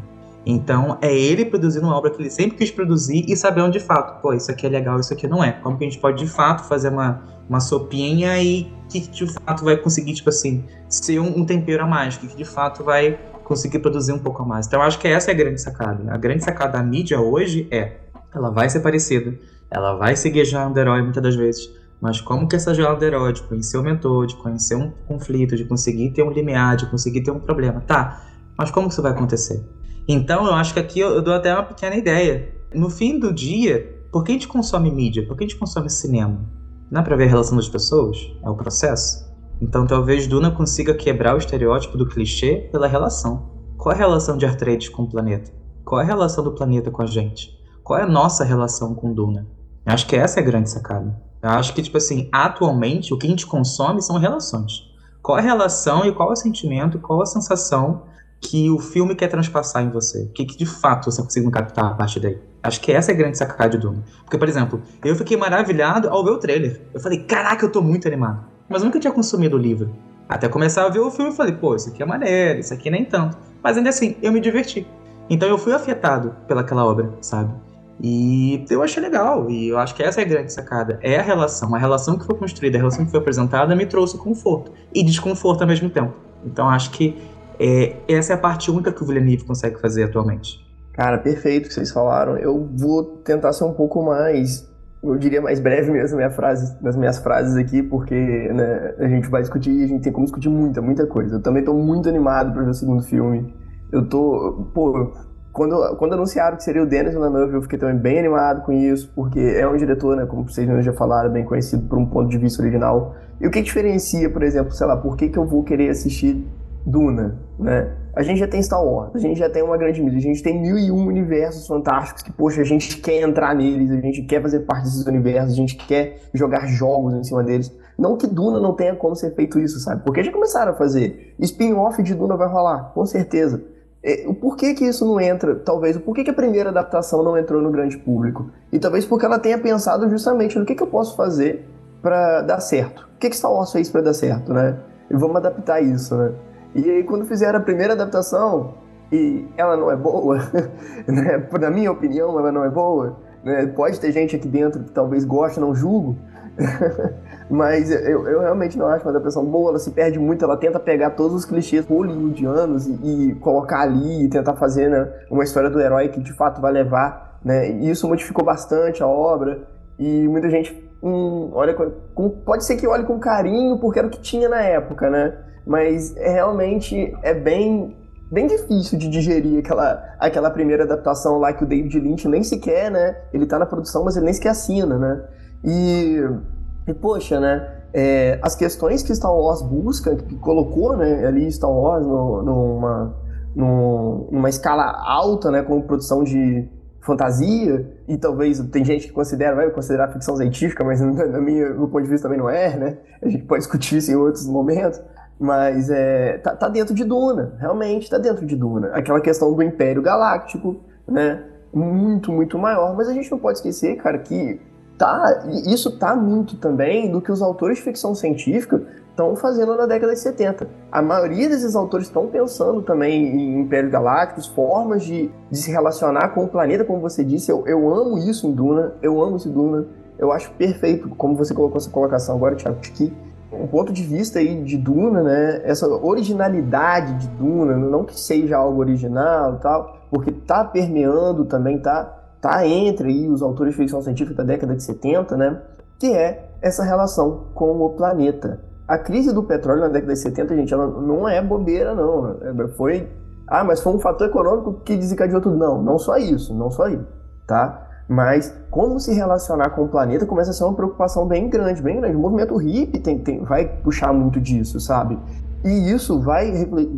Então é ele produzindo uma obra que ele sempre quis produzir e sabendo de fato, pô, isso aqui é legal, isso aqui não é. Como que a gente pode de fato fazer uma, uma sopinha e que de fato vai conseguir, tipo assim, ser um, um tempero a mais, que de fato vai conseguir produzir um pouco a mais. Então acho que essa é a grande sacada. A grande sacada da mídia hoje é, ela vai ser parecida, ela vai seguir a jornada do herói muitas das vezes, mas como que essa jornada herói, de conhecer o mentor, de conhecer um conflito, de conseguir ter um limiar, de conseguir ter um problema, tá, mas como que isso vai acontecer? Então eu acho que aqui eu dou até uma pequena ideia. No fim do dia, por que a gente consome mídia? Por que a gente consome cinema? Não é para ver a relação das pessoas? É o processo? Então talvez Duna consiga quebrar o estereótipo do clichê pela relação. Qual é a relação de Arthritis com o planeta? Qual é a relação do planeta com a gente? Qual é a nossa relação com Duna? Eu acho que essa é a grande sacada. Eu acho que, tipo assim, atualmente o que a gente consome são relações. Qual a relação e qual é o sentimento, qual a sensação que o filme quer transpassar em você? O que, que de fato você conseguiu captar a partir daí? Acho que essa é a grande sacada de Duna. Porque, por exemplo, eu fiquei maravilhado ao ver o trailer. Eu falei, caraca, eu tô muito animado. Mas eu nunca tinha consumido o livro. Até começar a ver o filme, eu falei, pô, isso aqui é maneiro, isso aqui nem tanto. Mas ainda assim, eu me diverti. Então eu fui afetado pelaquela obra, sabe? E eu achei legal, e eu acho que essa é a grande sacada. É a relação. A relação que foi construída, a relação que foi apresentada me trouxe conforto e desconforto ao mesmo tempo. Então acho que é, essa é a parte única que o Villeneuve consegue fazer atualmente. Cara, perfeito que vocês falaram. Eu vou tentar ser um pouco mais, eu diria mais breve mesmo minha frase, nas minhas frases aqui, porque né, a gente vai discutir, a gente tem como discutir muita, muita coisa. Eu também tô muito animado para ver o segundo filme. Eu tô, pô, quando, quando anunciaram que seria o Denis Villeneuve, eu fiquei também bem animado com isso, porque é um diretor, né, como vocês já falaram, bem conhecido por um ponto de vista original. E o que diferencia, por exemplo, sei lá, por que, que eu vou querer assistir Duna, né? A gente já tem Star Wars, a gente já tem uma grande mídia, a gente tem mil e um universos fantásticos que, poxa, a gente quer entrar neles, a gente quer fazer parte desses universos, a gente quer jogar jogos em cima deles. Não que Duna não tenha como ser feito isso, sabe? Porque já começaram a fazer. Spin-off de Duna vai rolar, com certeza. É, o porquê que isso não entra, talvez, o porquê que a primeira adaptação não entrou no grande público? E talvez porque ela tenha pensado justamente no que, que eu posso fazer para dar certo. O que, que Star Wars fez para dar certo, né? E vamos adaptar isso, né? E aí, quando fizeram a primeira adaptação, e ela não é boa, né? na minha opinião, ela não é boa, né? pode ter gente aqui dentro que talvez goste, não julgo, mas eu, eu, realmente não acho uma adaptação boa, ela se perde muito, ela tenta pegar todos os clichês hollywoodianos e, e colocar ali e tentar fazer né, uma história do herói que de fato vai levar, né? E isso modificou bastante a obra e muita gente hum, olha com, pode ser que olhe com carinho porque era o que tinha na época, né? Mas é, realmente é bem bem difícil de digerir aquela, aquela primeira adaptação lá que o David Lynch nem sequer, né? Ele tá na produção, mas ele nem sequer assina, né? E, e poxa, né? É, as questões que Star Wars busca, que colocou né, ali Star Wars no, numa, numa escala alta, né, como produção de fantasia, e talvez tem gente que considera, vai considerar ficção científica, mas na minha, no ponto de vista também não é, né? A gente pode discutir isso em outros momentos. Mas é, tá, tá dentro de Duna, realmente tá dentro de Duna. Aquela questão do Império Galáctico, né? Muito, muito maior. Mas a gente não pode esquecer, cara, que tá, isso tá muito também do que os autores de ficção científica estão fazendo na década de 70. A maioria desses autores estão pensando também em impérios galácticos, formas de, de, se relacionar com o planeta, como você disse. Eu, eu amo isso em Duna, eu amo esse Duna. Eu acho perfeito, como você colocou essa colocação agora, Thiago, que um ponto de vista aí de Duna, né? Essa originalidade de Duna, não que seja algo original e tal, porque tá permeando também, tá tá entre aí os autores de ficção científica da década de 70, né? Que é essa relação com o planeta. A crise do petróleo na década de 70, gente, ela não é bobeira, não. É, foi. Ah, mas foi um fator econômico que desencadeou tudo. Não, não só isso, não só isso, tá? Mas como se relacionar com o planeta começa a ser uma preocupação bem grande, bem grande. O movimento hippie tem, tem, vai puxar muito disso, sabe? E isso vai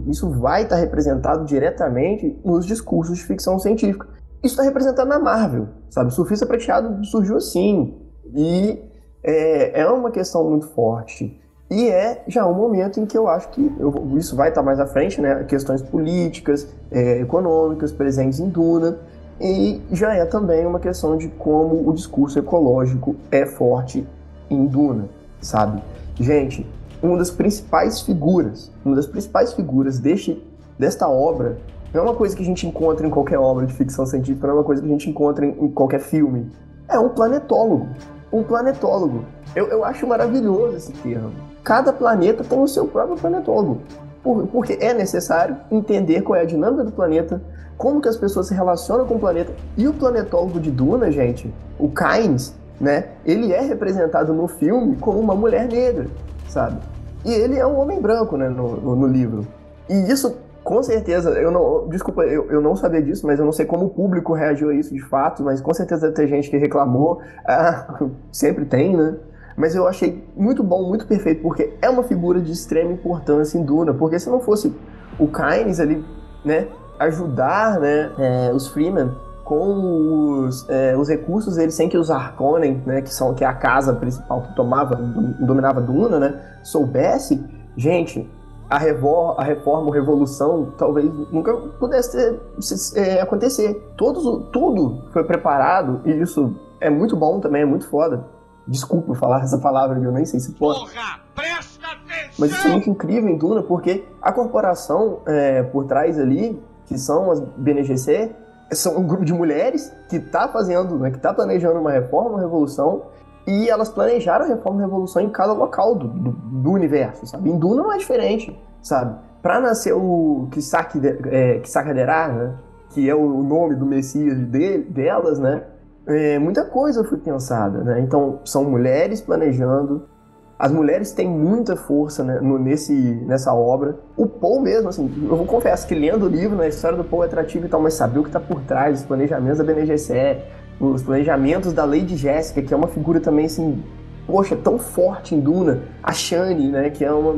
isso vai estar tá representado diretamente nos discursos de ficção científica. Isso está representado na Marvel, sabe? O Surfista Prateado surgiu assim. E é, é uma questão muito forte. E é já um momento em que eu acho que eu, isso vai estar mais à frente, né? Questões políticas, é, econômicas presentes em Duna. E já é também uma questão de como o discurso ecológico é forte em Duna, sabe? Gente, uma das principais figuras, uma das principais figuras deste, desta obra não é uma coisa que a gente encontra em qualquer obra de ficção científica, não é uma coisa que a gente encontra em, em qualquer filme. É um planetólogo. Um planetólogo. Eu, eu acho maravilhoso esse termo. Cada planeta tem o seu próprio planetólogo. Por, porque é necessário entender qual é a dinâmica do planeta, como que as pessoas se relacionam com o planeta. E o planetólogo de Duna, gente, o Kynes, né? Ele é representado no filme como uma mulher negra, sabe? E ele é um homem branco, né, no, no, no livro. E isso com certeza, eu não. Desculpa, eu, eu não sabia disso, mas eu não sei como o público reagiu a isso de fato, mas com certeza deve ter gente que reclamou. Ah, sempre tem, né? Mas eu achei muito bom, muito perfeito, porque é uma figura de extrema importância em Duna. Porque se não fosse o Kynes ali, né, ajudar né, é, os Freeman com os, é, os recursos eles sem que os Harkonnen, né, que são que é a casa principal que tomava, dominava Duna, né, soubesse, gente, a, revor, a reforma ou revolução talvez nunca pudesse ter, é, acontecer. Todos, tudo foi preparado e isso é muito bom também, é muito foda. Desculpa falar essa palavra, eu nem sei se pode. Porra, presta atenção! Mas isso é muito incrível em Duna, porque a corporação é, por trás ali, que são as BNGC, são um grupo de mulheres que está fazendo, né, que está planejando uma reforma, uma revolução, e elas planejaram a reforma e a revolução em cada local do, do, do universo, sabe? Em Duna não é diferente, sabe? Para nascer o Kisaki, é, né? que é o nome do Messias de, delas, né? É, muita coisa foi pensada, né? Então, são mulheres planejando As mulheres têm muita força né, no, nesse, nessa obra. O Paul mesmo, assim, eu vou confessar que lendo o livro, né, a história do Paul é atrativa e tal, mas saber o que está por trás, os planejamentos da BNGCE, os planejamentos da Lady Jéssica, que é uma figura também, assim, poxa, tão forte em Duna. A Shani, né, que é uma...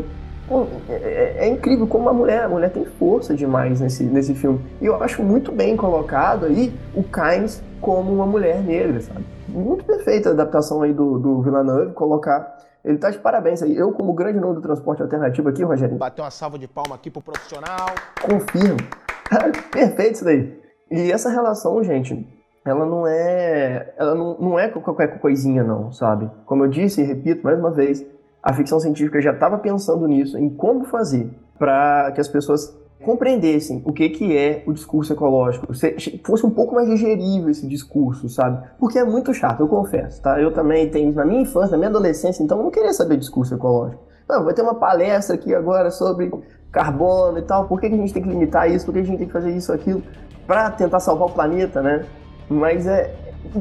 É, é, é, incrível como a mulher, a mulher tem força demais nesse, nesse filme. E eu acho muito bem colocado aí o Kynes como uma mulher negra, sabe? Muito perfeita a adaptação aí do, do Villeneuve, colocar ele tá de parabéns aí. Eu, como grande nome do transporte alternativo aqui, Rogério. Bateu uma salva de palma aqui pro profissional. Confirmo. Perfeito isso daí. E essa relação, gente, ela não é. Ela não, não é qualquer coisinha, não, sabe? Como eu disse e repito mais uma vez, a ficção científica já estava pensando nisso, em como fazer para que as pessoas compreendessem o que, que é o discurso ecológico, se fosse um pouco mais digerível esse discurso, sabe? Porque é muito chato, eu confesso, tá? Eu também tenho, na minha infância, na minha adolescência, então eu não queria saber discurso ecológico. Não, vai ter uma palestra aqui agora sobre carbono e tal, por que, que a gente tem que limitar isso, por que a gente tem que fazer isso, aquilo, para tentar salvar o planeta, né? Mas é,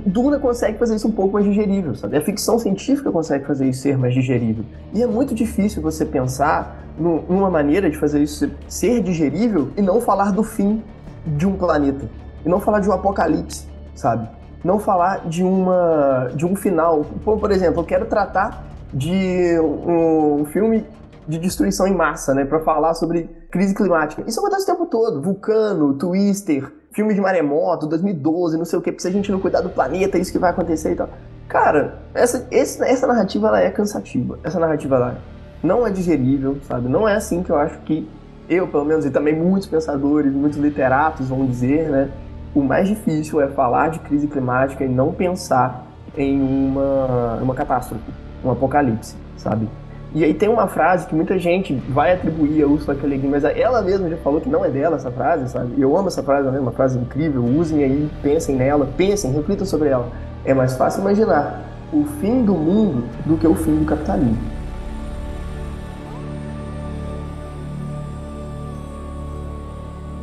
Duna consegue fazer isso um pouco mais digerível, sabe? A ficção científica consegue fazer isso ser mais digerível. E é muito difícil você pensar numa maneira de fazer isso ser digerível e não falar do fim de um planeta. E não falar de um apocalipse, sabe? Não falar de, uma, de um final. Por exemplo, eu quero tratar de um filme de destruição em massa, né? Para falar sobre crise climática. Isso acontece o tempo todo. Vulcano, Twister, filme de maremoto, 2012, não sei o que, se a gente não cuidar do planeta, é isso que vai acontecer e tal. Cara, essa, esse, essa narrativa ela é cansativa. Essa narrativa ela não é digerível, sabe? Não é assim que eu acho que eu, pelo menos, e também muitos pensadores, muitos literatos vão dizer, né? O mais difícil é falar de crise climática e não pensar em uma, uma catástrofe, um apocalipse, sabe? E aí tem uma frase que muita gente vai atribuir a Ursula K. Le Guin, mas ela mesma já falou que não é dela essa frase, sabe? Eu amo essa frase, é uma frase incrível. Usem aí, pensem nela, pensem, reflitam sobre ela. É mais fácil imaginar o fim do mundo do que o fim do capitalismo.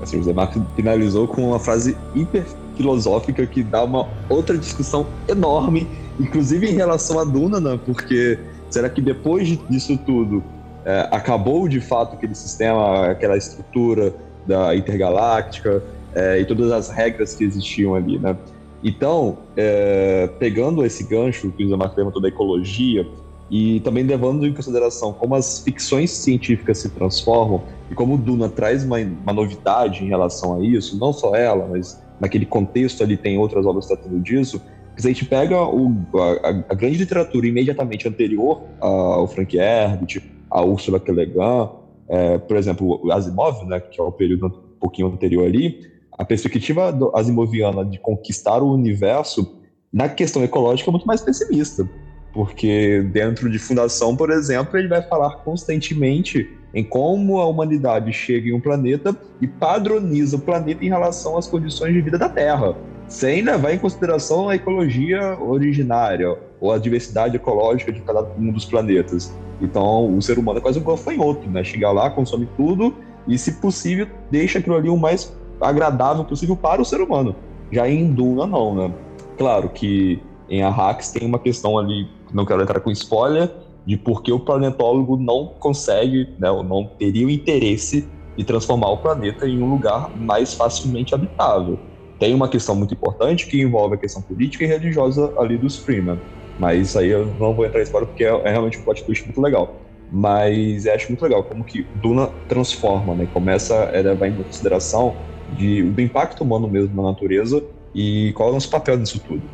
Assim, o Zé Marco finalizou com uma frase hiper filosófica que dá uma outra discussão enorme, inclusive em relação a Duna, né? Porque Será que depois disso tudo é, acabou de fato aquele sistema, aquela estrutura da intergaláctica é, e todas as regras que existiam ali, né? Então, é, pegando esse gancho que o Zé Marco perguntou da ecologia e também levando em consideração como as ficções científicas se transformam e como o Duna traz uma, uma novidade em relação a isso, não só ela, mas naquele contexto ali tem outras obras tratando disso, se a gente pega o, a, a, grande literatura imediatamente anterior ao Frank Herbert, a Ursula K. Le Guin, é, por exemplo, o Asimov, né, que é o período um pouquinho anterior ali, a perspectiva asimoviana de conquistar o universo na questão ecológica é muito mais pessimista. Porque dentro de Fundação, por exemplo, ele vai falar constantemente em como a humanidade chega em um planeta e padroniza o planeta em relação às condições de vida da Terra sem levar em consideração a ecologia originária ou a diversidade ecológica de cada um dos planetas. Então, o ser humano é quase um gafanhoto, né? Chega lá, consome tudo e, se possível, deixa aquilo ali o mais agradável possível para o ser humano. Já em Duna, não, né? Claro que em Arrax tem uma questão ali, não quero entrar com spoiler, de por que o planetólogo não consegue, né, ou não teria o interesse de transformar o planeta em um lugar mais facilmente habitável. Tem uma questão muito importante que envolve a questão política e religiosa ali dos Freeman. Mas isso aí eu não vou entrar em spoiler porque é, é realmente um plot twist muito legal. Mas eu acho muito legal como que Duna transforma, né? Começa a levar em consideração de, do impacto humano mesmo na natureza e qual é o nosso papel nisso tudo.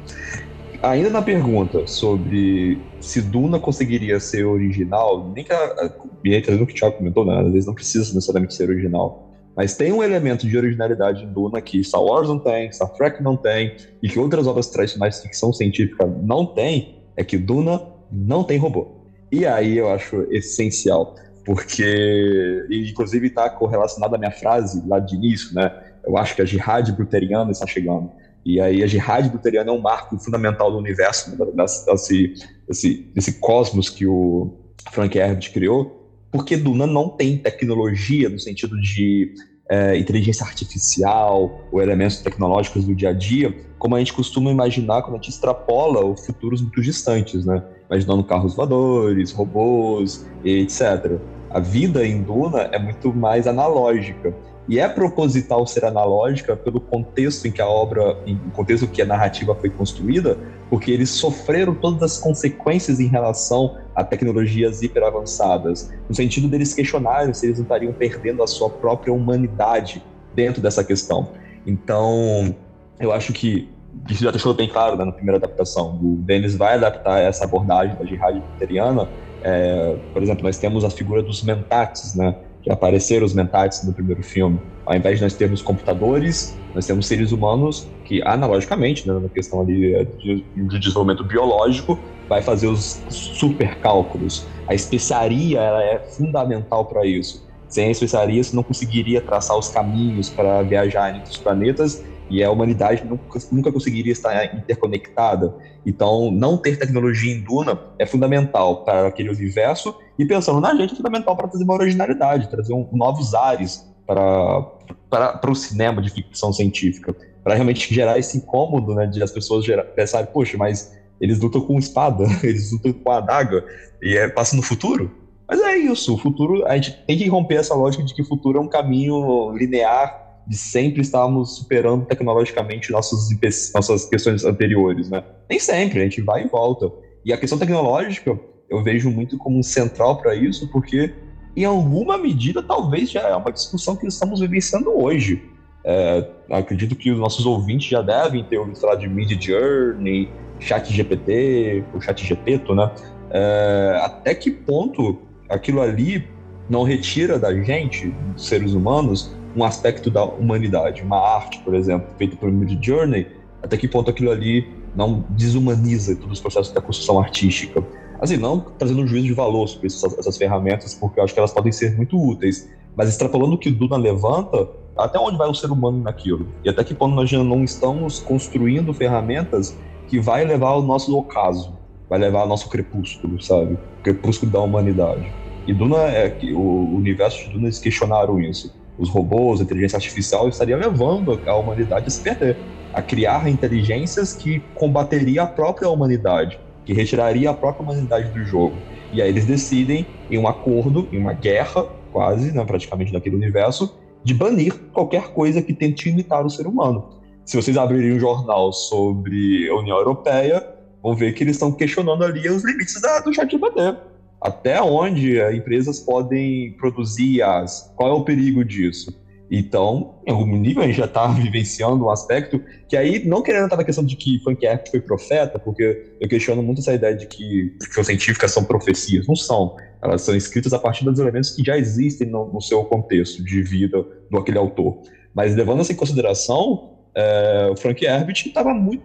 Ainda na pergunta sobre se Duna conseguiria ser original, nem que a, a, o que o Thiago comentou, né? Às vezes não precisa necessariamente ser original. Mas tem um elemento de originalidade em Duna que Star Wars não tem, Star Trek não tem, e que outras obras tradicionais de ficção científica não tem, é que Duna não tem robô. E aí eu acho essencial, porque, inclusive está correlacionado à minha frase lá de início, né? Eu acho que a jihad bruteriana está chegando. E aí a jihad bruteriana é um marco fundamental do universo, né? desse, desse, desse cosmos que o Frank Herbert criou, porque Duna não tem tecnologia no sentido de é, inteligência artificial ou elementos tecnológicos do dia a dia, como a gente costuma imaginar quando a gente extrapola os futuros muito distantes, né? imaginando carros voadores, robôs, etc. A vida em Duna é muito mais analógica. E é proposital ser analógica pelo contexto em que a obra, em contexto que a narrativa foi construída, porque eles sofreram todas as consequências em relação a tecnologias hiper avançadas, no sentido deles questionarem se eles não estariam perdendo a sua própria humanidade dentro dessa questão. Então, eu acho que isso já deixou bem claro né, na primeira adaptação. O Denis vai adaptar essa abordagem da jihad luteriana. É, por exemplo, nós temos a figura dos mentats, né? que apareceram os mentats no primeiro filme. Ao invés de nós termos computadores, nós temos seres humanos que, analogicamente, né, na questão ali é, de, de desenvolvimento biológico, vai fazer os super cálculos. A especiaria ela é fundamental para isso. Sem a especiaria, você não conseguiria traçar os caminhos para viajar entre os planetas e a humanidade nunca, nunca conseguiria estar interconectada. Então, não ter tecnologia em Duna é fundamental para aquele universo e pensando na gente é fundamental para trazer uma originalidade, trazer um, novos ares para, para, para o cinema de ficção científica, para realmente gerar esse incômodo, né, de as pessoas gerar, pensarem, poxa, mas eles lutam com espada, eles lutam com adaga e é, passa no futuro. Mas é isso, o futuro, a gente tem que romper essa lógica de que o futuro é um caminho linear de sempre estarmos superando tecnologicamente nossos, nossas questões anteriores, né? Nem sempre, a gente vai e volta. E a questão tecnológica, eu vejo muito como central para isso, porque em alguma medida talvez já é uma discussão que estamos vivenciando hoje. É, acredito que os nossos ouvintes já devem ter ouvido falar de Mid Journey, Chat GPT, o Chat GPT, né? É, até que ponto aquilo ali não retira da gente, dos seres humanos, um aspecto da humanidade, uma arte, por exemplo, feita por Mid Journey, até que ponto aquilo ali não desumaniza todos os processos da construção artística. Assim, não trazendo um juízo de valor sobre essas, essas ferramentas, porque eu acho que elas podem ser muito úteis, mas extrapolando o que Duna levanta, até onde vai o ser humano naquilo? E até que ponto nós já não estamos construindo ferramentas que vai levar ao nosso ocaso, vai levar ao nosso crepúsculo, sabe? O crepúsculo da humanidade. E Duna é que o universo de Duna eles questionaram isso os robôs, a inteligência artificial estaria levando a humanidade a se perder, a criar inteligências que combateria a própria humanidade, que retiraria a própria humanidade do jogo. E aí eles decidem, em um acordo, em uma guerra, quase, né, praticamente naquele universo, de banir qualquer coisa que tente imitar o ser humano. Se vocês abrirem um jornal sobre a União Europeia, vão ver que eles estão questionando ali os limites da, do chat GPT até onde as empresas podem produzir as, qual é o perigo disso. Então, em algum nível, a gente já está vivenciando um aspecto que aí, não querendo entrar na questão de que Frank Herbert foi profeta, porque eu questiono muito essa ideia de que ficção científicas são profecias. Não são. Elas são escritas a partir dos elementos que já existem no, no seu contexto de vida do aquele autor. Mas levando isso em consideração, é, o Frank Herbert estava muito,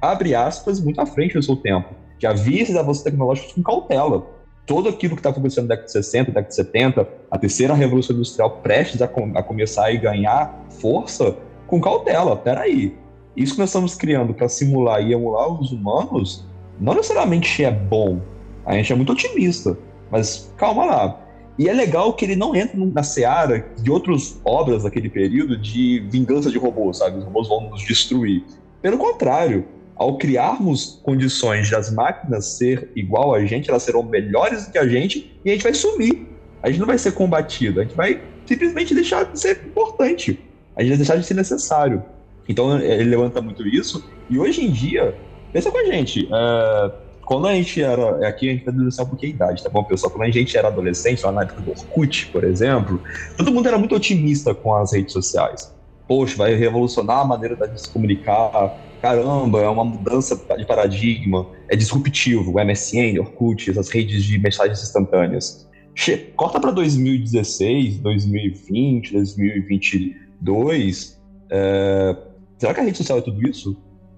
abre aspas, muito à frente do seu tempo. Que havia esses avanços tecnológicos com cautela todo aquilo que está acontecendo na década de 60, década de 70, a terceira revolução industrial prestes a, com, a começar e ganhar força, com cautela. Peraí, isso que nós estamos criando para simular e emular os humanos, não necessariamente é bom. A gente é muito otimista, mas calma lá. E é legal que ele não entra na seara de outras obras daquele período de vingança de robôs, sabe? Os robôs vão nos destruir. Pelo contrário, ao criarmos condições das máquinas ser igual a gente, elas serão melhores do que a gente e a gente vai sumir. A gente não vai ser combatido, a gente vai simplesmente deixar de ser importante. A gente vai deixar de ser necessário. Então ele levanta muito isso. E hoje em dia, pensa com a gente, é, quando a gente era. Aqui a gente vai denunciar um pouquinho a idade, tá bom, pessoal? Quando a gente era adolescente, lá na época do Orkut, por exemplo, todo mundo era muito otimista com as redes sociais. Poxa, vai revolucionar a maneira da gente se comunicar, caramba, é uma mudança de paradigma, é disruptivo, o MSN, Orkut, essas redes de mensagens instantâneas. Che corta para 2016, 2020, 2022, é... será que a rede social é tudo isso?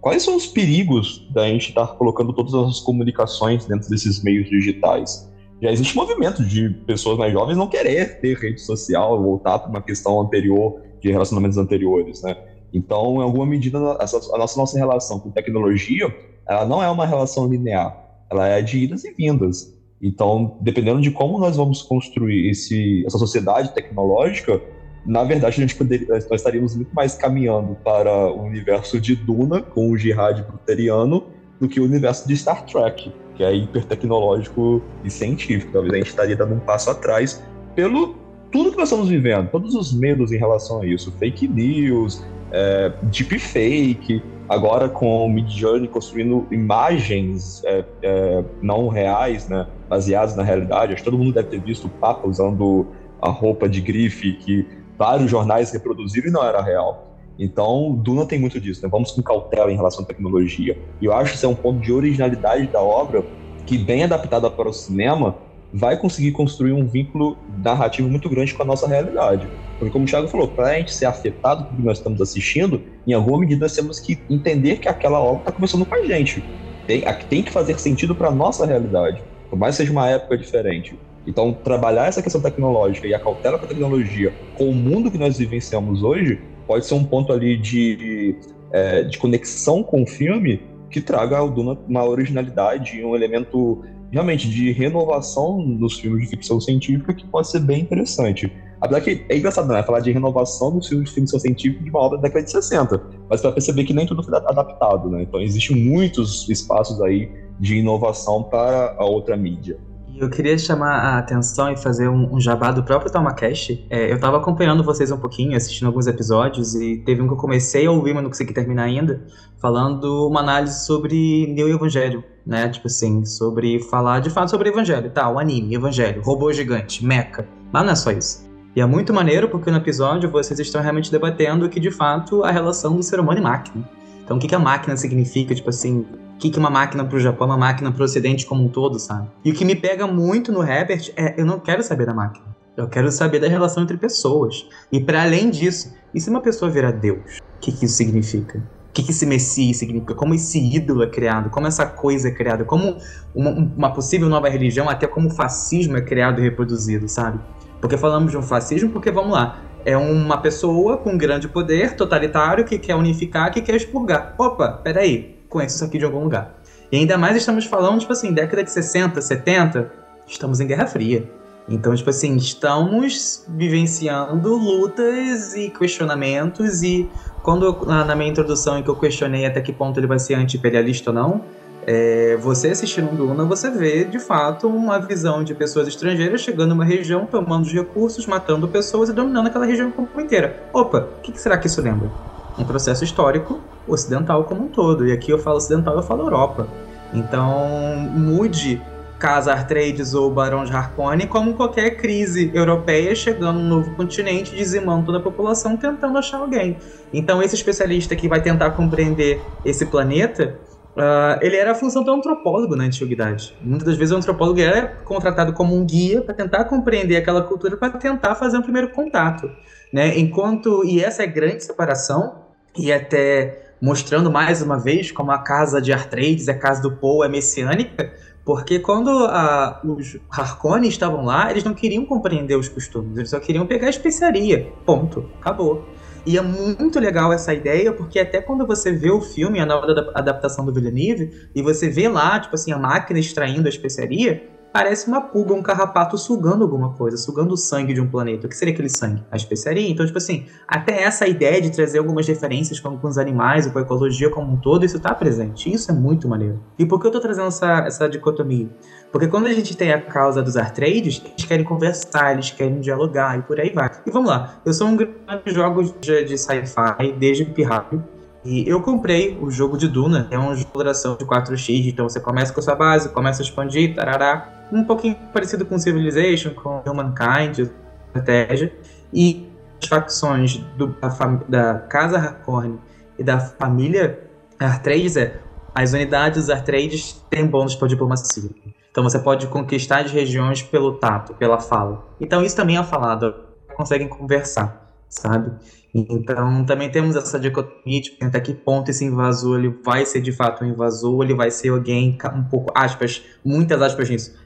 Quais são os perigos da gente estar colocando todas as comunicações dentro desses meios digitais? Já existe movimento de pessoas mais jovens não querer ter rede social, voltar para uma questão anterior, de relacionamentos anteriores, né? Então, em alguma medida, a nossa, nossa relação com tecnologia, ela não é uma relação linear, ela é de idas e vindas. Então, dependendo de como nós vamos construir esse, essa sociedade tecnológica, na verdade, a gente poderia, nós estaríamos muito mais caminhando para o universo de Duna, com o jihad bruteriano, do que o universo de Star Trek, que é hipertecnológico e científico. Talvez a gente estaria dando um passo atrás pelo tudo que nós estamos vivendo, todos os medos em relação a isso, fake news, é, deepfake, agora com o Midjourney construindo imagens é, é, não reais, né, baseadas na realidade. Acho que todo mundo deve ter visto o Papa usando a roupa de grife que vários jornais reproduziram e não era real. Então, Duna tem muito disso, né? Vamos com cautela em relação à tecnologia. E eu acho que isso é um ponto de originalidade da obra que, bem adaptada para o cinema, vai conseguir construir um vínculo narrativo muito grande com a nossa realidade. Porque, como o Thiago falou, para a gente ser afetado pelo que nós estamos assistindo, em alguma medida nós temos que entender que aquela obra está conversando com a gente. Tem, tem que fazer sentido para a nossa realidade, por mais que seja uma época diferente. Então, trabalhar essa questão tecnológica e a cautela com a tecnologia com o mundo que nós vivenciamos hoje pode ser um ponto ali de, é, de conexão com o filme que traga ao Duna uma originalidade, um elemento realmente de renovação nos filmes de ficção científica que pode ser bem interessante. Apesar que é engraçado, né? Falar de renovação dos filmes de ficção científica de uma obra da década de 60. Mas para perceber que nem tudo foi adaptado, né? Então existem muitos espaços aí de inovação para a outra mídia. Eu queria chamar a atenção e fazer um, um jabá do próprio TalmaCast. É, eu estava acompanhando vocês um pouquinho, assistindo alguns episódios, e teve um que eu comecei a ouvir, mas não consegui terminar ainda, falando uma análise sobre Neo Evangelho, né? Tipo assim, sobre falar de fato sobre Evangelho, tá? O anime, Evangelho, robô gigante, mecha. Mas não é só isso. E é muito maneiro porque no episódio vocês estão realmente debatendo que, de fato, a relação do ser humano e máquina. Então, o que, que a máquina significa? Tipo assim, o que, que uma máquina para o Japão, uma máquina para o Ocidente como um todo, sabe? E o que me pega muito no Herbert é eu não quero saber da máquina. Eu quero saber da relação entre pessoas. E para além disso, e se uma pessoa virar Deus? O que, que isso significa? O que, que esse Messias significa? Como esse ídolo é criado? Como essa coisa é criada? Como uma, uma possível nova religião, até como o fascismo é criado e reproduzido, sabe? Porque falamos de um fascismo porque, vamos lá, é uma pessoa com grande poder totalitário que quer unificar, que quer expurgar. Opa, peraí, conheço isso aqui de algum lugar. E ainda mais estamos falando, tipo assim, década de 60, 70, estamos em Guerra Fria. Então, tipo assim, estamos vivenciando lutas e questionamentos e quando na minha introdução em que eu questionei até que ponto ele vai ser anti-imperialista ou não, é, você assistindo um Duna, você vê de fato uma visão de pessoas estrangeiras chegando numa região, tomando os recursos, matando pessoas e dominando aquela região como inteira. Opa, o que, que será que isso lembra? Um processo histórico ocidental como um todo. E aqui eu falo ocidental, eu falo Europa. Então, mude Casa Artrades ou Barão de Harkonnen como qualquer crise europeia chegando num novo continente, dizimando toda a população, tentando achar alguém. Então, esse especialista que vai tentar compreender esse planeta, uh, ele era a função do antropólogo na antiguidade. Muitas das vezes o antropólogo era contratado como um guia para tentar compreender aquela cultura, para tentar fazer um primeiro contato. Né? Enquanto, e essa é a grande separação, e até mostrando mais uma vez como a casa de Artrades, a casa do Paul é messiânica, porque quando a, os Harkonnen estavam lá, eles não queriam compreender os costumes, eles só queriam pegar a especiaria. Ponto. Acabou. E é muito legal essa ideia, porque até quando você vê o filme, a nova adaptação do Villeneuve, e você vê lá, tipo assim, a máquina extraindo a especiaria, parece uma pulga, um carrapato sugando alguma coisa, sugando o sangue de um planeta. O que seria aquele sangue? A especiaria. Então, tipo assim, até essa ideia de trazer algumas referências com, com os animais e com a ecologia como um todo, isso está presente. Isso é muito maneiro. E por que eu estou trazendo essa, essa dicotomia? Porque quando a gente tem a causa dos artrades, eles querem conversar, eles querem dialogar e por aí vai. E vamos lá, eu sou um grande jogo de, de sci-fi desde pirralho. E eu comprei o jogo de Duna, é um de exploração de 4x, então você começa com a sua base, começa a expandir, tarará um pouquinho parecido com Civilization, com Humankind, estratégia, e as facções do, da, da, Casa Harkonnen e da família Artrades é as unidades Artrades têm bônus para diplomacia. Então você pode conquistar as regiões pelo tato, pela fala. Então isso também é falado, conseguem conversar, sabe? Então também temos essa dicotomia de até que ponto esse invasor ele vai ser de fato um invasor, ele vai ser alguém um pouco aspas, muitas aspas nisso,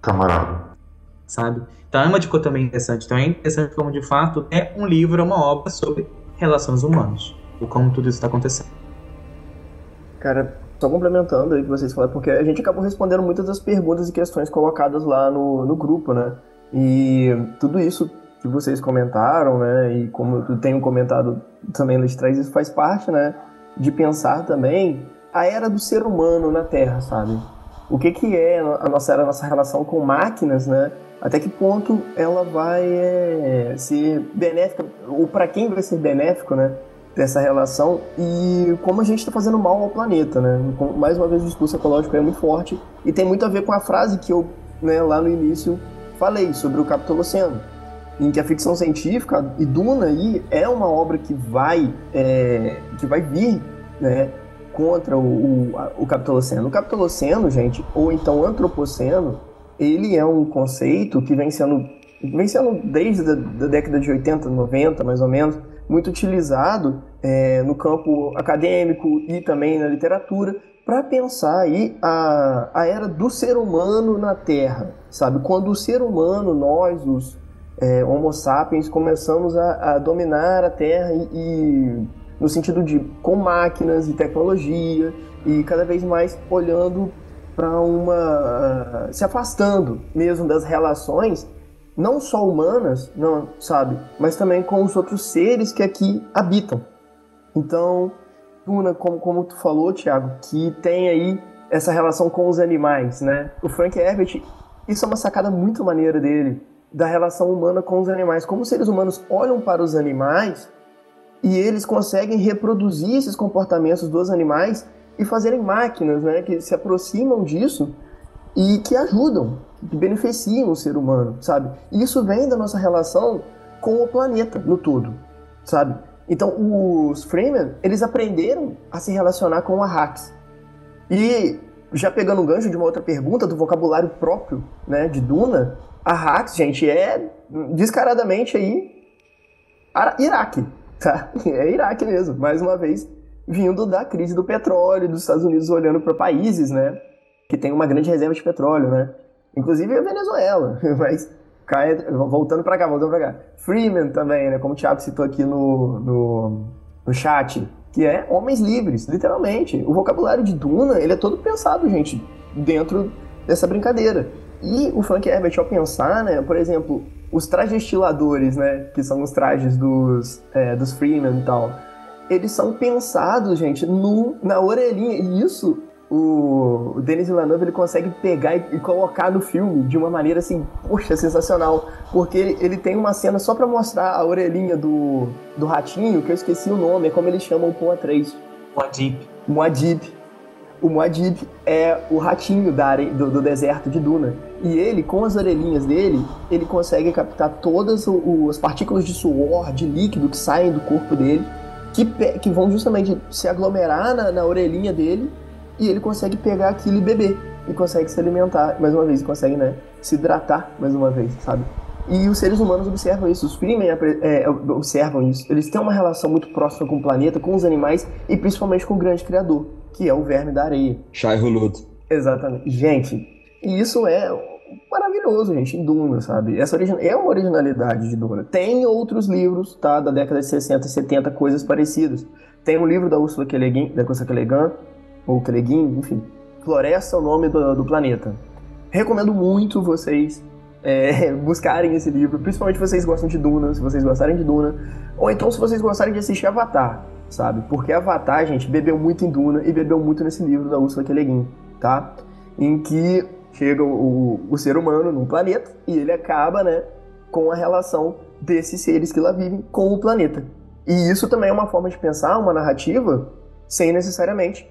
camarada. Sabe? Então é uma dicotomia interessante. Então é interessante como, de fato, é um livro, é uma obra sobre relações humanas. E como tudo isso está acontecendo. Cara, só complementando aí o que vocês falaram, porque a gente acabou respondendo muitas das perguntas e questões colocadas lá no, no grupo, né? E tudo isso que vocês comentaram, né? E como eu tenho comentado também lá de trás, isso faz parte, né? De pensar também a era do ser humano na Terra, sabe? O que, que é a nossa, a nossa relação com máquinas, né? Até que ponto ela vai é, ser benéfica, ou para quem vai ser benéfico, né? Dessa relação e como a gente está fazendo mal ao planeta, né? Mais uma vez, o discurso ecológico é muito forte e tem muito a ver com a frase que eu, né, lá no início, falei sobre o Capitoloceno, em que a ficção científica e Duna aí é uma obra que vai, é, que vai vir, né? Contra o, o, o Capitoloceno. O Capitoloceno, gente, ou então Antropoceno, ele é um conceito que vem sendo, vem sendo desde a da década de 80, 90, mais ou menos, muito utilizado é, no campo acadêmico e também na literatura para pensar aí a, a era do ser humano na Terra, sabe? Quando o ser humano, nós, os é, Homo sapiens, começamos a, a dominar a Terra e, e, no sentido de com máquinas e tecnologia e cada vez mais olhando para uma se afastando mesmo das relações não só humanas, não, sabe, mas também com os outros seres que aqui habitam. Então, Tuna, como, como tu falou, Thiago, que tem aí essa relação com os animais, né? O Frank Herbert, isso é uma sacada muito maneira dele, da relação humana com os animais. Como os seres humanos olham para os animais e eles conseguem reproduzir esses comportamentos dos animais e fazerem máquinas né, que se aproximam disso e que ajudam, que beneficiam o ser humano, sabe? E isso vem da nossa relação com o planeta no todo, sabe? Então, os Freeman, eles aprenderam a se relacionar com o Arrax. E, já pegando um gancho de uma outra pergunta, do vocabulário próprio né, de Duna, Arrax, gente, é descaradamente aí Iraque, tá? É Iraque mesmo, mais uma vez, vindo da crise do petróleo, dos Estados Unidos olhando para países, né, que tem uma grande reserva de petróleo, né? Inclusive a Venezuela, mas voltando para cá, voltando para cá. Freeman também, né, como o Thiago citou aqui no, no, no chat, que é homens livres, literalmente. O vocabulário de Duna, ele é todo pensado, gente, dentro dessa brincadeira. E o Frank Herbert, ao pensar, né, por exemplo, os trajes estiladores, né, que são os trajes dos, é, dos Freeman e tal, eles são pensados, gente, no, na orelhinha. E isso o, o Denis Villeneuve ele consegue pegar e, e, colocar no filme de uma maneira assim, poxa, sensacional. Porque ele, ele tem uma cena só para mostrar a orelhinha do, do ratinho, que eu esqueci o nome, é como eles chamam o Puma 3. Muad'Dib. Muad'Dib. O Muad'Dib é o ratinho da do, do, deserto de Duna. E ele, com as orelhinhas dele, ele consegue captar todas as partículas de suor, de líquido que saem do corpo dele que, que vão justamente se aglomerar na, na orelhinha dele e ele consegue pegar aquilo e beber. E consegue se alimentar mais uma vez, consegue né, se hidratar mais uma vez, sabe? E os seres humanos observam isso, os Freeman é, observam isso. Eles têm uma relação muito próxima com o planeta, com os animais e principalmente com o grande criador, que é o verme da areia. Shai Hulud. Exatamente. Gente, isso é maravilhoso, gente, em Duna, sabe? Essa é uma originalidade de Duna. Tem outros livros, tá, da década de 60 e 70, coisas parecidas. Tem um livro da Ursula K. Le Guin, da Ursula Guin, ou Guin, enfim, Floresta é o nome do, do planeta. Recomendo muito vocês é, buscarem esse livro, principalmente se vocês gostam de Duna, se vocês gostarem de Duna, ou então se vocês gostarem de assistir Avatar, sabe? Porque Avatar, gente, bebeu muito em Duna e bebeu muito nesse livro da Ursula. Le Guin, tá? Em que chega o, o, ser humano num planeta e ele acaba, né, com a relação desses seres que lá vivem com o planeta. E isso também é uma forma de pensar uma narrativa sem necessariamente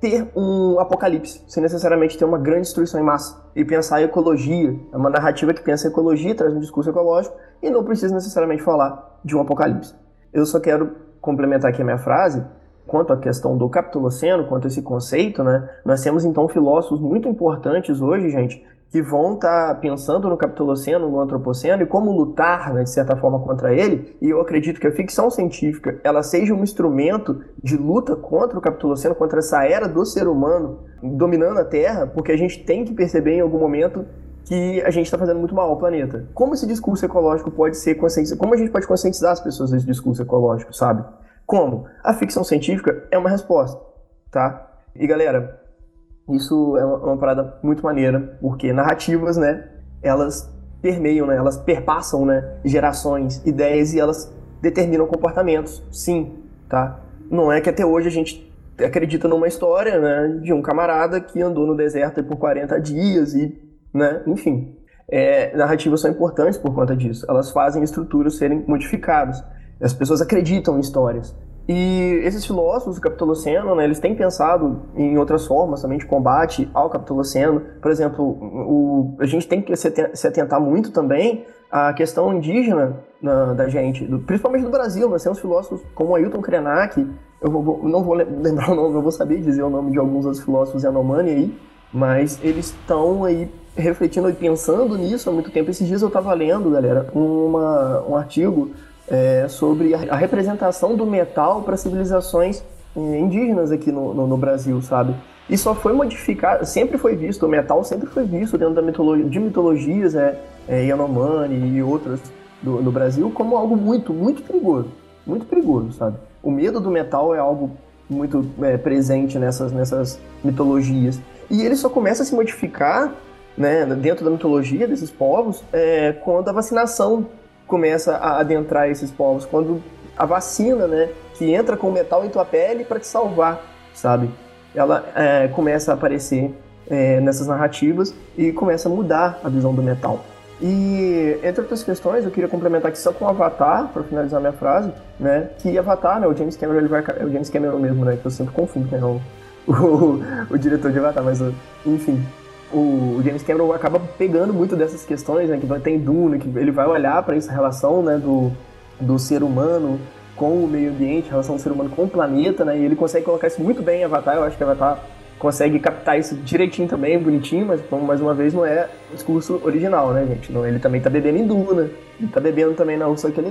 ter um apocalipse, sem necessariamente ter uma grande destruição em massa. E pensar em ecologia, é uma narrativa que pensa em ecologia, traz um discurso ecológico e não precisa necessariamente falar de um apocalipse. Eu só quero complementar aqui a minha frase quanto à questão do capitoloceno, quanto a esse conceito, né? Nós temos então filósofos muito importantes hoje, gente, que vão estar tá pensando no capitoloceno, no antropoceno e como lutar, né, de certa forma, contra ele. E eu acredito que a ficção científica ela seja um instrumento de luta contra o capitoloceno, contra essa era do ser humano dominando a Terra, porque a gente tem que perceber em algum momento que a gente está fazendo muito mal ao planeta. Como esse discurso ecológico pode ser conscientizado? Como a gente pode conscientizar as pessoas desse discurso ecológico, sabe? Como? A ficção científica é uma resposta, tá? E galera, isso é uma, uma parada muito maneira, porque narrativas, né, elas permeiam, né, elas perpassam, né, gerações, ideias e elas determinam comportamentos, sim, tá? Não é que até hoje a gente acredita numa história, né, de um camarada que andou no deserto por 40 dias e, né, enfim. É, narrativas são importantes por conta disso. Elas fazem estruturas serem modificadas. As pessoas acreditam em histórias. E esses filósofos do Capitoloceno, né, eles têm pensado em outras formas também de combate ao Capitoloceno. Por exemplo, o, a gente tem que se atentar muito também à questão indígena na, da gente, do, principalmente do Brasil. Nós temos filósofos como Ailton Krenak, eu vou, não vou lembrar o nome, não vou saber dizer o nome de alguns outros filósofos Yanomami aí, mas eles estão aí refletindo e pensando nisso há muito tempo. Esses dias eu estava lendo, galera, uma, um artigo é, sobre a representação do metal para civilizações é, indígenas aqui no, no, no, Brasil, sabe? E só foi modificado, sempre foi visto, o metal sempre foi visto dentro da mitologia, de mitologias é, é, Yanomami e outras do, no Brasil como algo muito, muito perigoso. Muito perigoso, sabe? O medo do metal é algo muito é, presente nessas, nessas mitologias. E ele só começa a se modificar né, dentro da mitologia desses povos é, quando a vacinação começa a adentrar esses povos, quando a vacina, né, que entra com metal em tua pele para te salvar, sabe? Ela é, começa a aparecer é, nessas narrativas e começa a mudar a visão do metal. E entre outras questões, eu queria complementar aqui só com o Avatar, para finalizar minha frase, né? Que Avatar, né? O James Cameron, ele vai, é o James Cameron mesmo, né? Que eu sempre confundo, né? O, o, o diretor de Avatar, mas enfim, o James Cameron acaba pegando muito dessas questões, né, que vai ter em Duna, que ele vai olhar para essa relação, né, do, do ser humano com o meio ambiente, relação do ser humano com o planeta, né, e ele consegue colocar isso muito bem em Avatar, eu acho que Avatar consegue captar isso direitinho também, bonitinho, mas como mais uma vez não é o discurso original, né, gente? Não, ele também tá bebendo em Duna, ele tá bebendo também na Ursula K.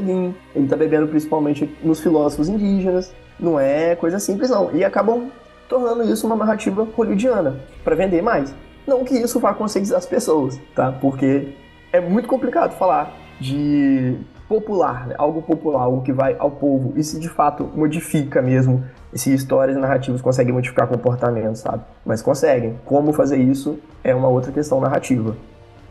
Ele tá bebendo principalmente nos filósofos indígenas, não é coisa simples não. E acabam tornando isso uma narrativa hollywoodiana, para vender mais. Não que isso vá conscientizar as pessoas, tá? Porque é muito complicado falar de popular, né? algo popular, algo que vai ao povo, e se de fato modifica mesmo, se histórias e narrativas conseguem modificar comportamentos, sabe? Mas conseguem. Como fazer isso é uma outra questão narrativa.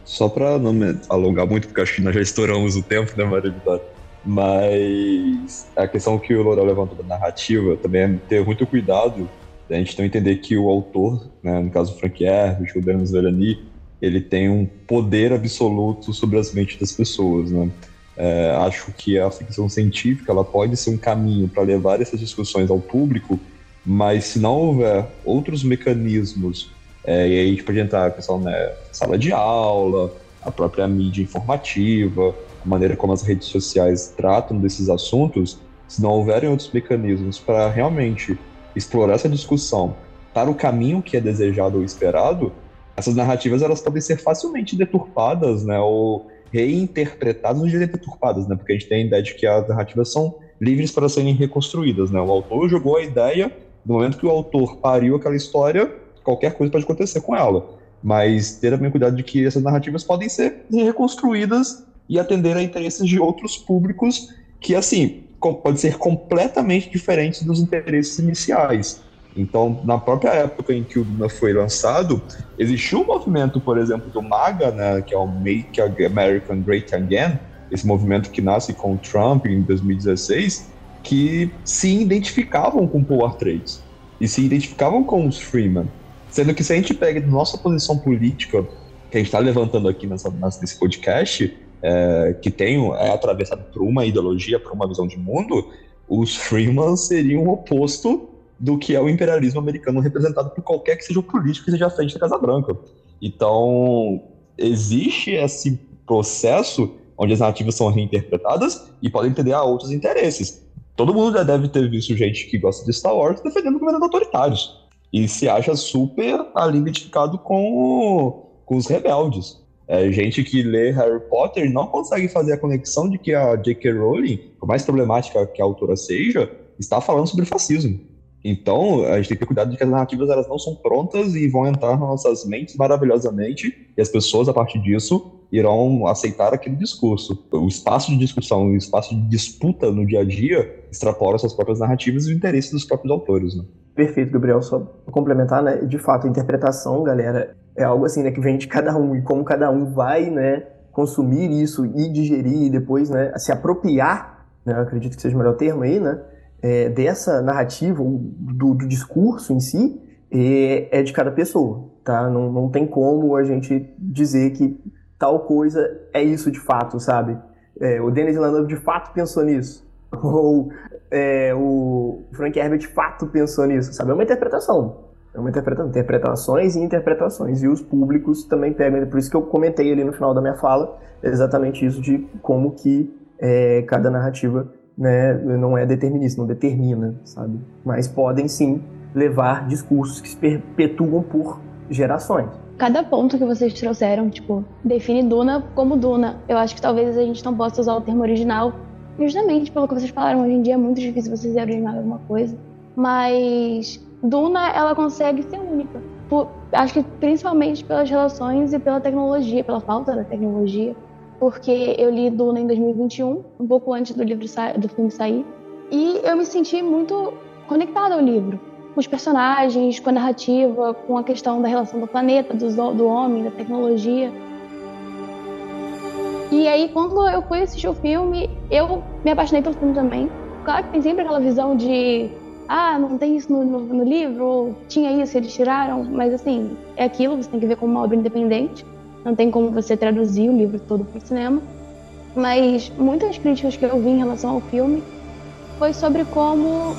Só para não me alongar muito, porque acho que nós já estouramos o tempo, né, Maria Vitória? Mas a questão que o Laurel levantou da narrativa também é ter muito cuidado a gente então entender que o autor, né, no caso Frank Herbert, o Bernas Velani, ele tem um poder absoluto sobre as mentes das pessoas, né? É, acho que a ficção científica ela pode ser um caminho para levar essas discussões ao público, mas se não houver outros mecanismos, é, e aí a gente pode entrar questão né, sala de aula, a própria mídia informativa, a maneira como as redes sociais tratam desses assuntos, se não houverem outros mecanismos para realmente explorar essa discussão para o caminho que é desejado ou esperado, essas narrativas elas podem ser facilmente deturpadas, né, ou reinterpretadas, não diria deturpadas, né, porque a gente tem a ideia de que as narrativas são livres para serem reconstruídas, né, o autor jogou a ideia, no momento que o autor pariu aquela história, qualquer coisa pode acontecer com ela, mas ter também cuidado de que essas narrativas podem ser reconstruídas e atender a interesses de outros públicos que, assim, pode ser completamente diferente dos interesses iniciais. Então, na própria época em que o Duna foi lançado, existiu um movimento, por exemplo, do MAGA, né, que é o Make America Great Again, esse movimento que nasce com o Trump em 2016, que se identificavam com Paul Atreides e se identificavam com os Freeman. Sendo que se a gente pega nossa posição política, que a gente está levantando aqui nessa, nesse podcast, é, que tem, é atravessado por uma ideologia, por uma visão de mundo, os Freeman seriam o oposto do que é o imperialismo americano representado por qualquer que seja o político que seja à frente da Casa Branca. Então, existe esse processo onde as narrativas são reinterpretadas e podem entender a outros interesses. Todo mundo já deve ter visto gente que gosta de Star Wars defendendo governos autoritários e se acha super ali identificado com, com os rebeldes. É, gente que lê Harry Potter não consegue fazer a conexão de que a J.K. Rowling, por mais problemática que a autora seja, está falando sobre fascismo. Então, a gente tem que ter cuidado de que as narrativas elas não são prontas e vão entrar nas nossas mentes maravilhosamente, e as pessoas, a partir disso, irão aceitar aquele discurso. O espaço de discussão, o espaço de disputa no dia a dia extrapola suas próprias narrativas e o interesse dos próprios autores. Né? Perfeito, Gabriel. Só complementar, né? De fato, a interpretação, galera, é algo assim, né, que vem de cada um e como cada um vai, né, consumir isso e digerir e depois, né, se apropriar, né, eu acredito que seja o melhor termo aí, né, é, dessa narrativa, do, do, discurso em si, é, é, de cada pessoa, tá? Não, não tem como a gente dizer que tal coisa é isso de fato, sabe? É, o Denis Villeneuve de fato pensou nisso. Ou é, o Frank Herbert de fato pensou nisso, sabe? É uma interpretação. É uma interpretação, interpretações e interpretações. E os públicos também pegam. Por isso que eu comentei ali no final da minha fala exatamente isso de como que é, cada narrativa né, não é determinista, não determina, sabe? Mas podem sim levar discursos que se perpetuam por gerações. Cada ponto que vocês trouxeram, tipo, define Duna como Duna. Eu acho que talvez a gente não possa usar o termo original, justamente pelo que vocês falaram. Hoje em dia é muito difícil você dizer original alguma coisa. Mas Duna, ela consegue ser única. Por, acho que principalmente pelas relações e pela tecnologia, pela falta da tecnologia. Porque eu li Duna em 2021, um pouco antes do livro do filme sair, e eu me senti muito conectada ao livro, com os personagens, com a narrativa, com a questão da relação do planeta, do, do homem, da tecnologia. E aí, quando eu fui assistir o filme, eu me apaixonei pelo filme também. Claro que tem sempre aquela visão de ah, não tem isso no, no, no livro, tinha isso, eles tiraram, mas assim, é aquilo, você tem que ver como uma obra independente, não tem como você traduzir o livro todo para o cinema. Mas muitas críticas que eu vi em relação ao filme foi sobre como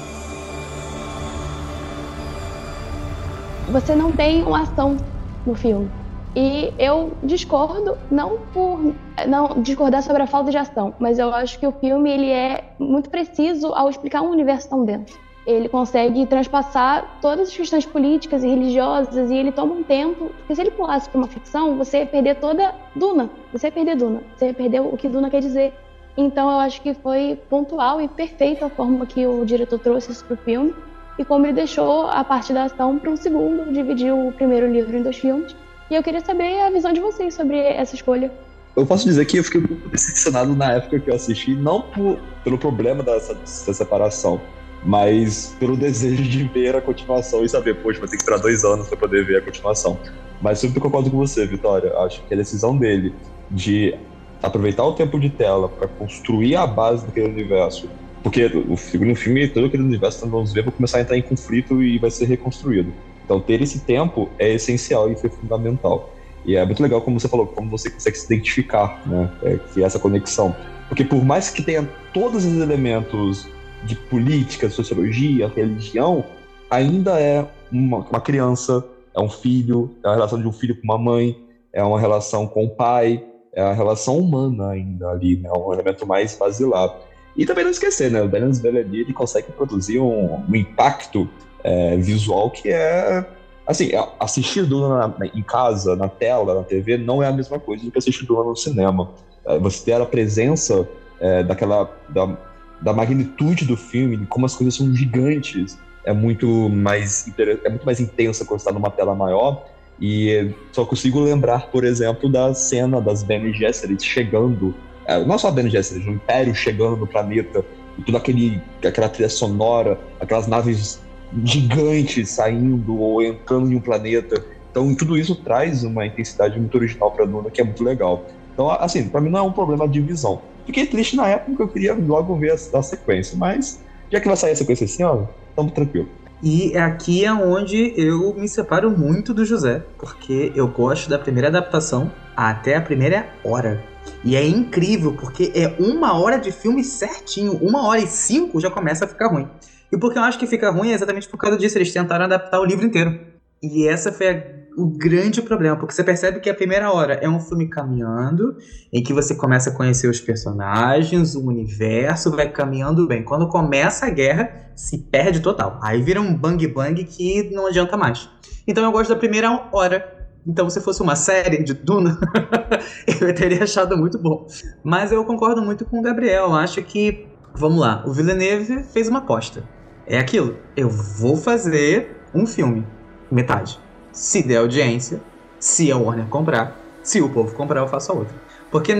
você não tem uma ação no filme. E eu discordo, não por não discordar sobre a falta de ação, mas eu acho que o filme ele é muito preciso ao explicar um universo tão denso ele consegue transpassar todas as questões políticas e religiosas e ele toma um tempo, porque se ele pulasse para uma ficção, você ia perder toda Duna, você ia perder Duna, você ia perder o que Duna quer dizer. Então eu acho que foi pontual e perfeita a forma que o diretor trouxe isso para o filme e como ele deixou a parte da ação para um segundo, dividiu o primeiro livro em dois filmes. E eu queria saber a visão de vocês sobre essa escolha. Eu posso dizer que eu fiquei um pouco decepcionado na época que eu assisti, não por, pelo problema dessa, dessa separação, mas pelo desejo de ver a continuação e saber, poxa, vai ter que esperar dois anos para poder ver a continuação. Mas sempre concordo com você, Vitória. Acho que a decisão dele de aproveitar o tempo de tela para construir a base daquele universo, porque o filme, todo aquele universo que nós vamos ver vai começar a entrar em conflito e vai ser reconstruído. Então, ter esse tempo é essencial e foi fundamental. E é muito legal como você falou, como você consegue se identificar, né? É, que é essa conexão. Porque por mais que tenha todos os elementos de política, sociologia, religião, ainda é uma, uma criança, é um filho, é a relação de um filho com uma mãe, é uma relação com o pai, é a relação humana ainda ali, né? um elemento mais basilar. E também não esquecer, né? O Denis Villeneuve ele consegue produzir um, um impacto é, visual que é assim, assistir Duna em casa, na tela, na TV, não é a mesma coisa do que assistir Duna no cinema. É, você ter a presença é, daquela da, da magnitude do filme, de como as coisas são gigantes, é muito mais é muito mais intensa quando está numa tela maior. E só consigo lembrar, por exemplo, da cena das Bene Gesserit chegando, é, não só Bene Gesserit, o Império chegando no planeta, e toda aquele, aquela trilha sonora, aquelas naves gigantes saindo ou entrando em um planeta. Então, tudo isso traz uma intensidade muito original para Duna, que é muito legal. Então, assim, para mim não é um problema de visão. Fiquei triste na época que eu queria logo ver a, a sequência, mas já que vai sair a sequência assim, ó, tamo tranquilo. E aqui é onde eu me separo muito do José, porque eu gosto da primeira adaptação até a primeira hora. E é incrível, porque é uma hora de filme certinho, uma hora e cinco já começa a ficar ruim. E porque eu acho que fica ruim é exatamente por causa disso, eles tentaram adaptar o livro inteiro. E essa foi a o grande problema, porque você percebe que a primeira hora é um filme caminhando, em que você começa a conhecer os personagens, o universo, vai caminhando bem. Quando começa a guerra, se perde total. Aí vira um bang bang que não adianta mais. Então eu gosto da primeira hora. Então, se fosse uma série de Duna, eu teria achado muito bom. Mas eu concordo muito com o Gabriel. Acho que, vamos lá, o Villeneuve fez uma aposta. É aquilo. Eu vou fazer um filme, metade se der audiência, se a Warner comprar, se o povo comprar, eu faço a outra. Porque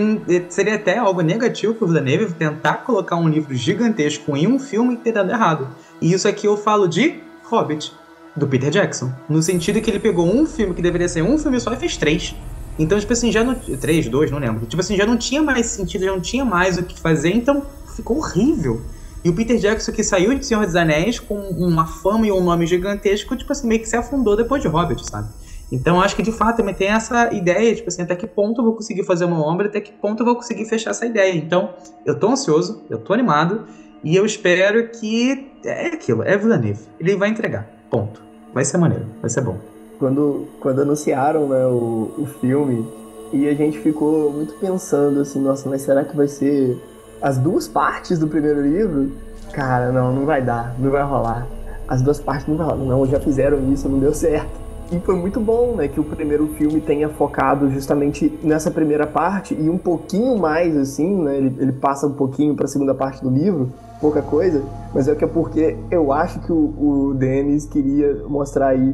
seria até algo negativo pro Villeneuve tentar colocar um livro gigantesco em um filme e ter dado errado. E isso aqui eu falo de Hobbit, do Peter Jackson. No sentido que ele pegou um filme que deveria ser um filme só e fez três. Então, tipo assim, já não. Três, dois, não lembro. Tipo assim, já não tinha mais sentido, já não tinha mais o que fazer, então ficou horrível. E o Peter Jackson que saiu de Senhor dos Anéis com uma fama e um nome gigantesco, tipo assim, meio que se afundou depois de Hobbit, sabe? Então acho que de fato também tem essa ideia, tipo assim, até que ponto eu vou conseguir fazer uma obra, até que ponto eu vou conseguir fechar essa ideia. Então, eu tô ansioso, eu tô animado, e eu espero que é aquilo, é Villeneuve. Ele vai entregar. Ponto. Vai ser maneiro, vai ser bom. Quando, quando anunciaram né, o, o filme, e a gente ficou muito pensando assim, nossa, mas será que vai ser as duas partes do primeiro livro? Cara, não, não vai dar, não vai rolar. As duas partes não vai rolar. Não, já fizeram isso, não deu certo. E foi muito bom, né, que o primeiro filme tenha focado justamente nessa primeira parte e um pouquinho mais, assim, né, ele, ele passa um pouquinho para a segunda parte do livro, pouca coisa, mas é que é porque eu acho que o, o Dennis queria mostrar aí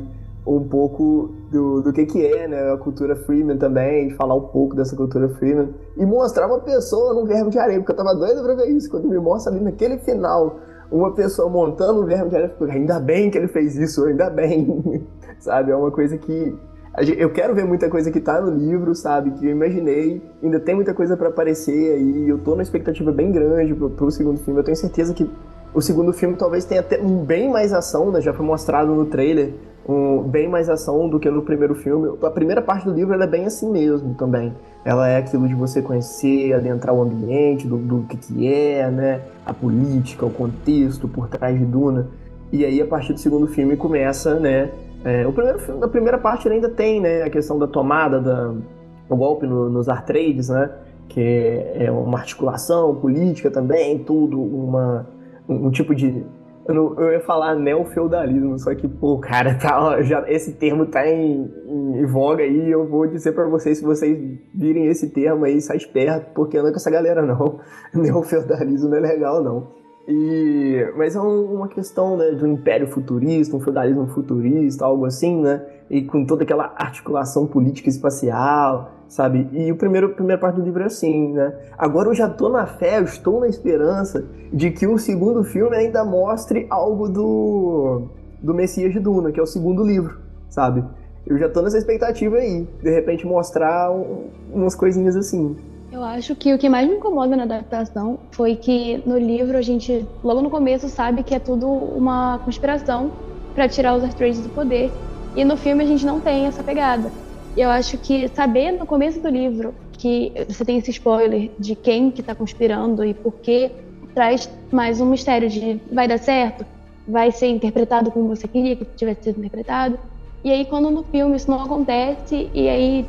um pouco do, do que que é, né, a cultura Freeman também, falar um pouco dessa cultura Freeman e mostrar uma pessoa no verbo de areia, porque eu tava doido pra ver isso, quando me mostra ali naquele final uma pessoa montando um verbo de areia, ainda bem que ele fez isso, ainda bem. sabe? É uma coisa que eu quero ver muita coisa que tá no livro, sabe? Que eu imaginei. Ainda tem muita coisa para aparecer aí. Eu tô na expectativa bem grande pro, pro segundo filme. Eu tenho certeza que o segundo filme talvez tenha até bem mais ação, né? Já foi mostrado no trailer. Um, bem mais ação do que no primeiro filme. A primeira parte do livro é bem assim mesmo também. Ela é aquilo de você conhecer, adentrar o ambiente, do, do que, que é, né? A política, o contexto por trás de Duna. E aí, a partir do segundo filme, começa, né? É, o primeiro filme, primeira parte ainda tem, né, a questão da tomada, da, o golpe no, nos artrades, né, que é uma articulação política também, tudo, uma, um, um tipo de... Eu, não, eu, ia falar neofeudalismo, só que, pô, cara, tá, já, esse termo tá em, em, em voga aí, eu vou dizer para vocês, se vocês virem esse termo aí, sai esperto, porque anda com essa galera não. Neofeudalismo não é legal, não. E, mas é uma questão né, de um império futurista, um feudalismo futurista, algo assim, né? E com toda aquela articulação política espacial, sabe? E o primeiro, a primeira parte do livro é assim, né? Agora eu já tô na fé, eu estou na esperança de que o segundo filme ainda mostre algo do, do Messias de Duna, que é o segundo livro, sabe? Eu já tô nessa expectativa aí, de repente mostrar um, umas coisinhas assim. Eu acho que o que mais me incomoda na adaptação foi que no livro a gente, logo no começo, sabe que é tudo uma conspiração para tirar os Atreides do poder. E no filme a gente não tem essa pegada. Eu acho que saber no começo do livro que você tem esse spoiler de quem que tá conspirando e por quê, traz mais um mistério de vai dar certo, vai ser interpretado como você queria que tivesse sido interpretado. E aí quando no filme isso não acontece e aí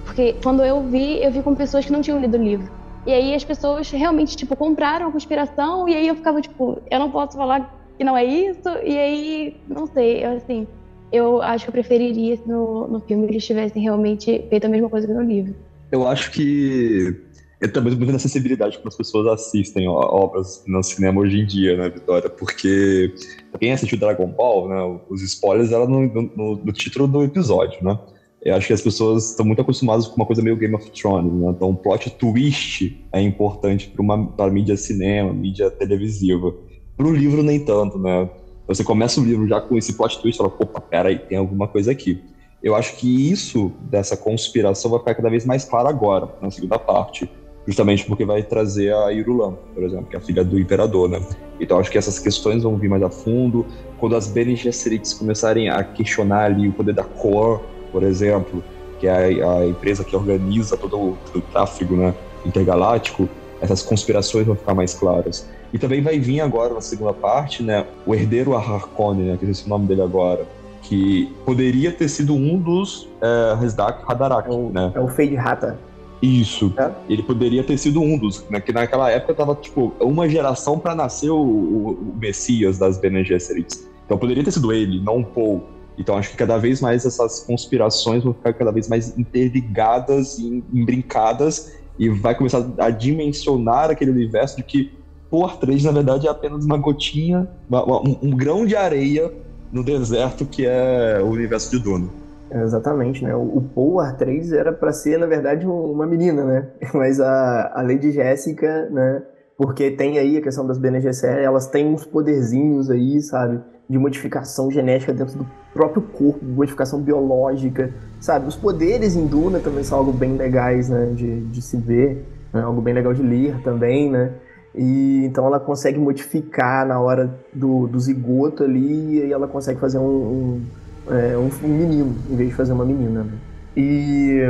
porque quando eu vi, eu vi com pessoas que não tinham lido o livro. E aí as pessoas realmente, tipo, compraram a conspiração e aí eu ficava, tipo, eu não posso falar que não é isso. E aí, não sei, eu, assim, eu acho que eu preferiria se no, no filme eles tivessem realmente feito a mesma coisa que no livro. Eu acho que eu também muito na sensibilidade como as pessoas assistem obras no cinema hoje em dia, né, Vitória? Porque quem assistiu Dragon Ball, né, os spoilers eram no, no, no título do episódio, né? Eu acho que as pessoas estão muito acostumadas com uma coisa meio Game of Thrones, né? Então, plot twist é importante para uma pra mídia cinema, mídia televisiva. Para o livro, nem tanto, né? Você começa o livro já com esse plot twist e fala, opa, peraí, tem alguma coisa aqui. Eu acho que isso, dessa conspiração, vai ficar cada vez mais claro agora, na segunda parte. Justamente porque vai trazer a Irulan, por exemplo, que é a filha do imperador, né? Então acho que essas questões vão vir mais a fundo. Quando as Bene Gesserits começarem a questionar ali o poder da Cor, por exemplo, que é a, a empresa que organiza todo o, todo o tráfego né, intergaláctico, essas conspirações vão ficar mais claras. E também vai vir agora na segunda parte, né, o herdeiro Harkonnen, né, que é esse o nome dele agora, que poderia ter sido um dos é, Rezdak Haderach, é né? É o Fade Rata. Isso. É? Ele poderia ter sido um dos, né, que naquela época tava tipo uma geração para nascer o, o, o, Messias das Bene Gesserits. Então poderia ter sido ele, não um Paul. Então acho que cada vez mais essas conspirações vão ficar cada vez mais interligadas e embrincadas e vai começar a dimensionar aquele universo de que Por 3 na verdade é apenas uma gotinha, uma, um, um, grão de areia no deserto que é o universo de Duna. exatamente, né? O, Poar 3 era para ser, na verdade, uma menina, né? Mas a, a Lady Jéssica, né? Porque tem aí a questão das Gesserit, elas têm uns poderzinhos aí, sabe? De modificação genética dentro do próprio corpo, modificação biológica, sabe? Os poderes em Duna também são algo bem legais, né, de, de se ver, né? algo bem legal de ler também, né? E então ela consegue modificar na hora do, do zigoto ali e ela consegue fazer um, um, é, um, menino em vez de fazer uma menina. Né? E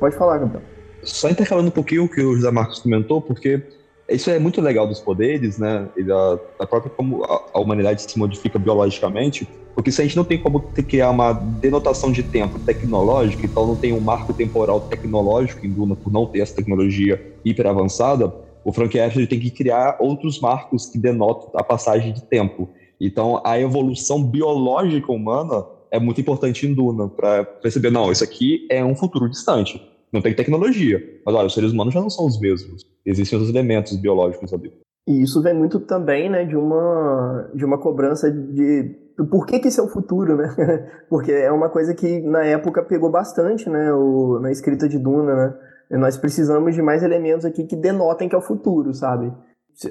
pode falar, Gabriel. Só intercalando um pouquinho o que o José Marcos comentou, porque isso é muito legal dos poderes, né? E da, da própria como a, a, humanidade se modifica biologicamente, porque se a gente não tem como criar uma denotação de tempo tecnológica, então não tem um marco temporal tecnológico em Duna por não ter essa tecnologia hiper avançada, o Frank Herbert tem que criar outros marcos que denotam a passagem de tempo. Então, a evolução biológica humana é muito importante em Duna para perceber, não, isso aqui é um futuro distante. Não tem tecnologia, mas olha, os seres humanos já não são os mesmos. Existem outros elementos biológicos ali. E isso vem muito também, né, de uma de uma cobrança de por que, que isso é o futuro, né? Porque é uma coisa que na época pegou bastante, né, o, na escrita de Duna, né? Nós precisamos de mais elementos aqui que denotem que é o futuro, sabe?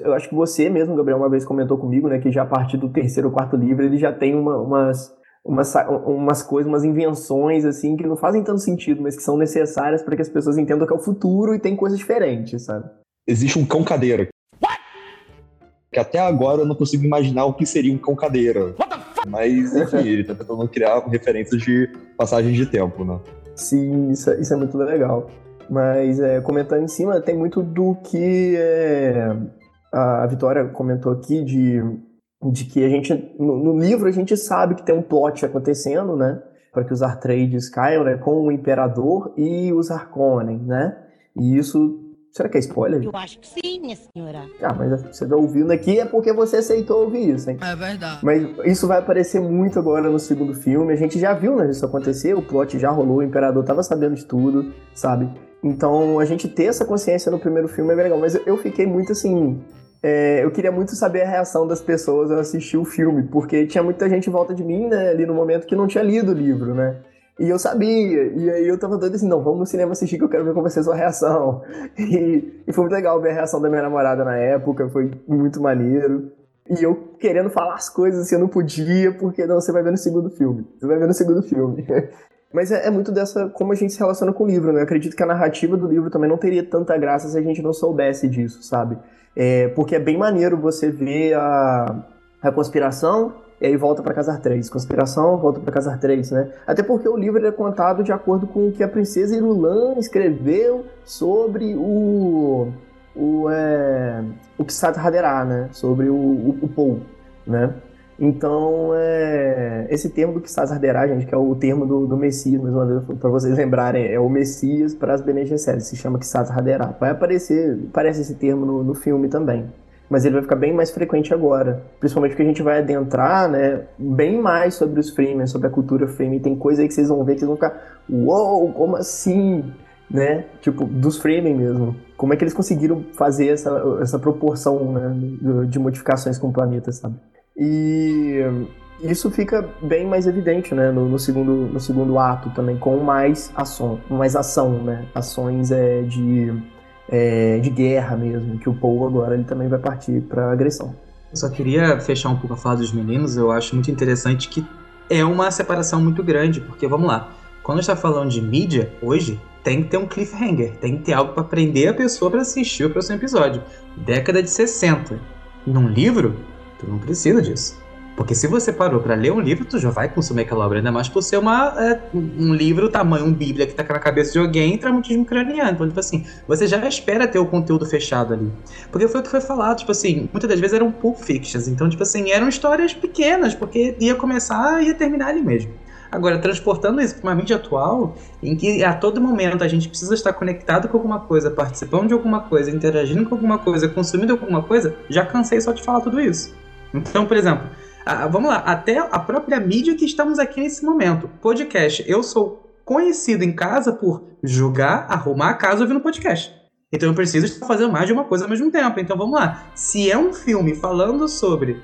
Eu acho que você mesmo, Gabriel, uma vez comentou comigo, né, que já a partir do terceiro ou quarto livro ele já tem uma, umas, umas, umas coisas, umas invenções, assim, que não fazem tanto sentido, mas que são necessárias para que as pessoas entendam que é o futuro e tem coisas diferentes, sabe? Existe um cão cadeira. Que até agora eu não consigo imaginar o que seria um cão cadeira. Mas, enfim, ele tá tentando criar referências de passagem de tempo, né? Sim, isso, é, isso é muito legal. Mas é, comentando em cima, tem muito do que é, a Vitória comentou aqui de, de que a gente, no, no, livro, a gente sabe que tem um plot acontecendo, né? Para que os Artrades caiam, né? Com o Imperador e os Harkonnen, né? E isso Será que é spoiler? Eu acho que sim, minha senhora. Ah, mas você tá ouvindo aqui é porque você aceitou ouvir isso, hein? É verdade. Mas isso vai aparecer muito agora no segundo filme. A gente já viu, né, isso acontecer, o plot já rolou, o Imperador tava sabendo de tudo, sabe? Então, a gente ter essa consciência no primeiro filme é bem legal. Mas eu fiquei muito assim. É, eu queria muito saber a reação das pessoas ao assistir o filme, porque tinha muita gente em volta de mim, né, ali no momento que não tinha lido o livro, né? E eu sabia, e aí eu tava doido assim, não, vamos no cinema assistir que eu quero ver com vocês a reação. E, e foi muito legal ver a reação da minha namorada na época, foi muito maneiro. E eu querendo falar as coisas assim, eu não podia, porque não, você vai ver no segundo filme. Você vai ver no segundo filme. Mas é, é, muito dessa como a gente se relaciona com o livro, né? Eu acredito que a narrativa do livro também não teria tanta graça se a gente não soubesse disso, sabe? É, porque é bem maneiro você ver a, a conspiração e aí volta para Casar 3. Conspiração, volta para Casar 3, né? Até porque o livro é contado de acordo com o que a princesa Irulan escreveu sobre o o é, o Kisat Haderah, né? Sobre o, o, o Paul, né? Então, é, esse termo do Kisat Haderah, gente, que é o termo do, do Messias, mais uma vez, para vocês lembrarem, é o Messias para as Bene Gesserit, se chama Kisat Haderah. Vai aparecer, aparece esse termo no, no filme também mas ele vai ficar bem mais frequente agora. Principalmente porque a gente vai adentrar, né, bem mais sobre os Freemen, sobre a cultura Freeman. Tem coisa aí que vocês vão ver que vocês vão ficar, uou, como assim? Né? Tipo, dos Freemen mesmo. Como é que eles conseguiram fazer essa, essa proporção né, de modificações com o planeta, sabe? E isso fica bem mais evidente, né, no, no, segundo, no segundo ato também, com mais ação, mais ação, né, ações é, de é, de guerra mesmo, que o Paul agora ele também vai partir para agressão. Eu só queria fechar um pouco a fala dos meninos, eu acho muito interessante que é uma separação muito grande, porque vamos lá, quando está falando de mídia, hoje, tem que ter um cliffhanger, tem que ter algo para prender a pessoa para assistir o próximo episódio. Década de 60. Num livro, tu não precisa disso. Porque se você parou para ler um livro, tu já vai consumir aquela obra, ainda mais por ser uma, é, um livro tamanho, um bíblia que tá na cabeça de alguém, traumatismo craniano. Então, tipo assim, você já espera ter o conteúdo fechado ali. Porque foi o que foi falado, tipo assim, muitas das vezes eram pulp fictions, então, tipo assim, eram histórias pequenas, porque ia começar e ia terminar ali mesmo. Agora, transportando isso para uma mídia atual, em que a todo momento a gente precisa estar conectado com alguma coisa, participando de alguma coisa, interagindo com alguma coisa, consumindo alguma coisa, já cansei só de falar tudo isso. Então, por exemplo, ah, vamos lá, até a própria mídia que estamos aqui nesse momento. Podcast. Eu sou conhecido em casa por jogar, arrumar a casa ouvindo podcast. Então eu preciso estar fazendo mais de uma coisa ao mesmo tempo. Então vamos lá. Se é um filme falando sobre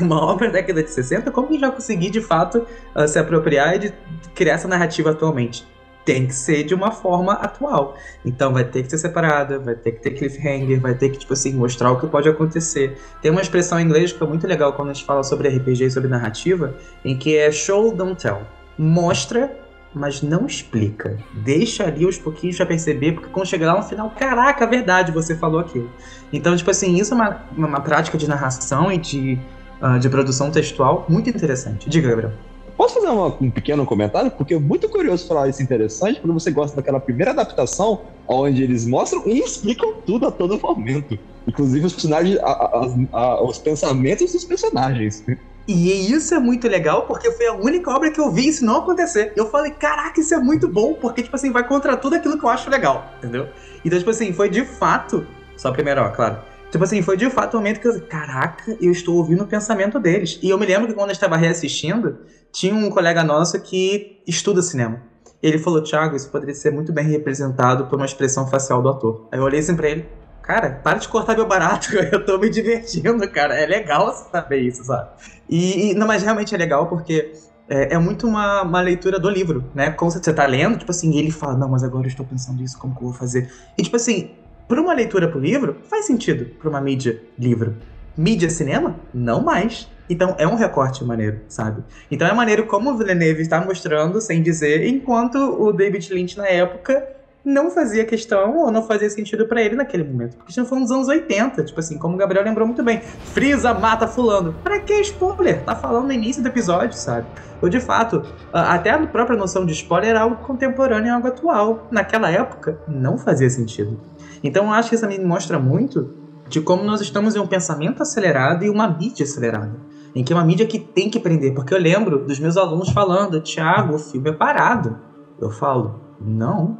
uma obra da década de 60, como que já consegui de fato uh, se apropriar e criar essa narrativa atualmente? Tem que ser de uma forma atual. Então vai ter que ser separada, vai ter que ter cliffhanger, vai ter que, tipo assim, mostrar o que pode acontecer. Tem uma expressão em inglês que é muito legal quando a gente fala sobre RPG e sobre narrativa, em que é show, don't tell. Mostra, mas não explica. Deixa ali os pouquinhos pra perceber, porque quando chegar lá no final, caraca, verdade, você falou aquilo. Então, tipo assim, isso é uma, uma, uma prática de narração e de, uh, de produção textual muito interessante. Diga, Gabriel. Posso fazer uma, um pequeno comentário? Porque é muito curioso falar isso interessante, porque você gosta daquela primeira adaptação, onde eles mostram e explicam tudo a todo momento. Inclusive os personagens, a, a, a, os pensamentos dos personagens. E isso é muito legal, porque foi a única obra que eu vi isso não acontecer. Eu falei, caraca, isso é muito bom, porque, tipo assim, vai contra tudo aquilo que eu acho legal, entendeu? Então, tipo assim, foi de fato. Só primeiro, ó, claro. Tipo assim, foi de fato o momento que eu caraca, eu estou ouvindo o pensamento deles. E eu me lembro que quando eu estava reassistindo, tinha um colega nosso que estuda cinema. Ele falou, Thiago, isso poderia ser muito bem representado por uma expressão facial do ator. Aí eu olhei assim pra ele, cara, para de cortar meu barato, eu tô me divertindo, cara. É legal saber isso, sabe? E, e não, mas realmente é legal porque é, é, muito uma, uma leitura do livro, né? Como você tá lendo, tipo assim, ele fala, não, mas agora eu estou pensando isso, como que eu vou fazer? E tipo assim, para uma leitura pro livro, faz sentido para uma mídia livro. Mídia cinema? Não mais. Então é um recorte maneiro, sabe? Então é maneiro como o Villeneuve está mostrando, sem dizer, enquanto o David Lynch na época não fazia questão ou não fazia sentido para ele naquele momento. Porque já foi nos anos 80, tipo assim, como o Gabriel lembrou muito bem. Frieza mata fulano. Pra que spoiler? Tá falando no início do episódio, sabe? Ou de fato, até a própria noção de spoiler era algo contemporâneo e algo atual. Naquela época, não fazia sentido. Então eu acho que isso me mostra muito de como nós estamos em um pensamento acelerado e uma mídia acelerada. Em que é uma mídia que tem que prender. Porque eu lembro dos meus alunos falando, Tiago, o filme é parado. Eu falo, não,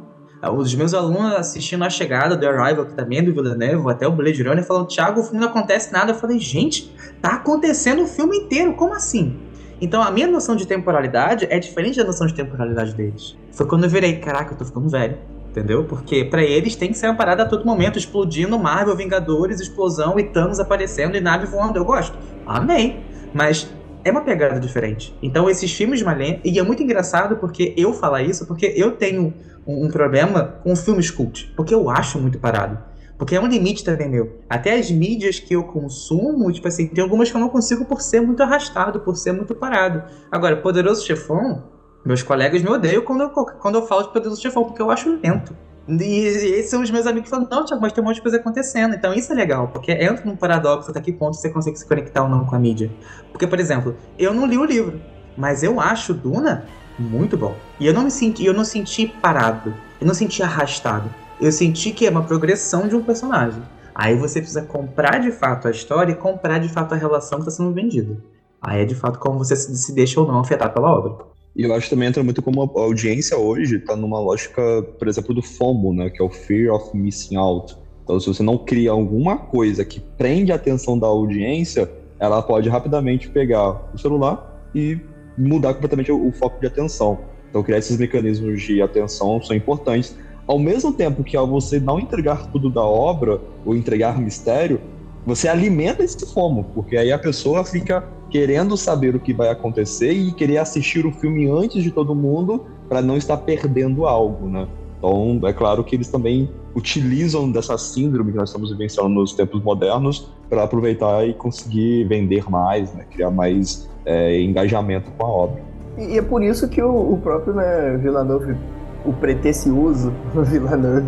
os meus alunos assistindo a chegada do Arrival, que também é do Villeneuve, até o Blade Runner, falando, Thiago, o filme não acontece nada. Eu falei, gente, tá acontecendo o filme inteiro, como assim? Então a minha noção de temporalidade é diferente da noção de temporalidade deles. Foi quando eu virei, caraca, eu tô ficando velho. Entendeu? Porque para eles tem que ser uma parada a todo momento, explodindo Marvel, Vingadores, explosão e Thanos aparecendo e nave voando. Eu gosto. Amei. Mas é uma pegada diferente. Então esses filmes de e é muito engraçado porque eu falar isso, porque eu tenho um, um problema com filmes cult, porque eu acho muito parado. Porque é um limite também meu. Até as mídias que eu consumo, tipo assim, tem algumas que eu não consigo por ser muito arrastado, por ser muito parado. Agora, Poderoso Chefão, meus colegas me odeiam quando eu, quando eu falo de Poderoso Chefão, porque eu acho lento. E esses são os meus amigos falam, não, Tiago, mas tem um monte de coisa acontecendo. Então isso é legal, porque entra num paradoxo até que ponto você consegue se conectar ou não com a mídia. Porque, por exemplo, eu não li o livro, mas eu acho Duna muito bom. E eu não me senti, eu não senti parado, eu não senti arrastado. Eu senti que é uma progressão de um personagem. Aí você precisa comprar de fato a história e comprar de fato a relação que está sendo vendida. Aí é de fato como você se deixa ou não afetar pela obra. E eu acho que também entra muito como a audiência hoje está numa lógica, por exemplo, do FOMO, né? Que é o Fear of Missing Out. Então, se você não cria alguma coisa que prende a atenção da audiência, ela pode rapidamente pegar o celular e mudar completamente o, o foco de atenção. Então, criar esses mecanismos de atenção são importantes. Ao mesmo tempo que ao você não entregar tudo da obra, ou entregar mistério, você alimenta esse fomo, porque aí a pessoa fica querendo saber o que vai acontecer e querer assistir o filme antes de todo mundo para não estar perdendo algo, né? Então, é claro que eles também utilizam dessa síndrome que nós estamos vivenciando nos tempos modernos para aproveitar e conseguir vender mais, né? criar mais é, engajamento com a obra. E é por isso que o, o próprio né, Villanove, o pretencioso Villanove,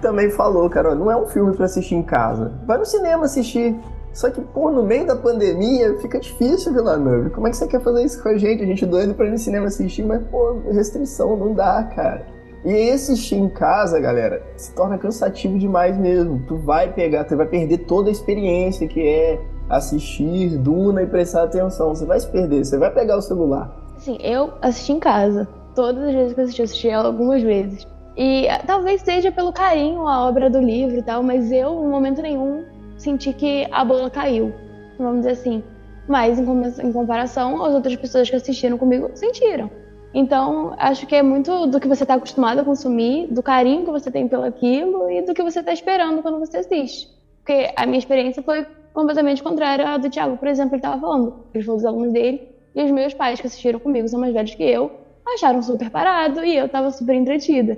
também falou, cara, não é um filme para assistir em casa. Vai no cinema assistir. Só que, pô, no meio da pandemia fica difícil, Villanove. Como é que você quer fazer isso com a gente? A gente doido pra ir no cinema assistir, mas, pô, restrição, não dá, cara. E aí assistir em casa, galera, se torna cansativo demais mesmo. Tu vai pegar, tu vai perder toda a experiência que é assistir Duna e prestar atenção. Você vai se perder, você vai pegar o celular. Sim, eu assisti em casa. Todas as vezes que eu assisti, eu assisti algumas vezes. E ah, talvez seja pelo carinho à obra do livro e tal, mas eu, em momento nenhum, senti que a bola caiu, vamos dizer assim. Mas em comparação, as outras pessoas que assistiram comigo sentiram. Então, acho que é muito do que você está acostumado a consumir, do carinho que você tem pelo aquilo e do que você está esperando quando você assiste. Porque a minha experiência foi completamente contrária à do Thiago, por exemplo, ele estava falando. Ele falou dos alunos dele e os meus pais que assistiram comigo, são mais velhos que eu, acharam super parado e eu estava super entretida.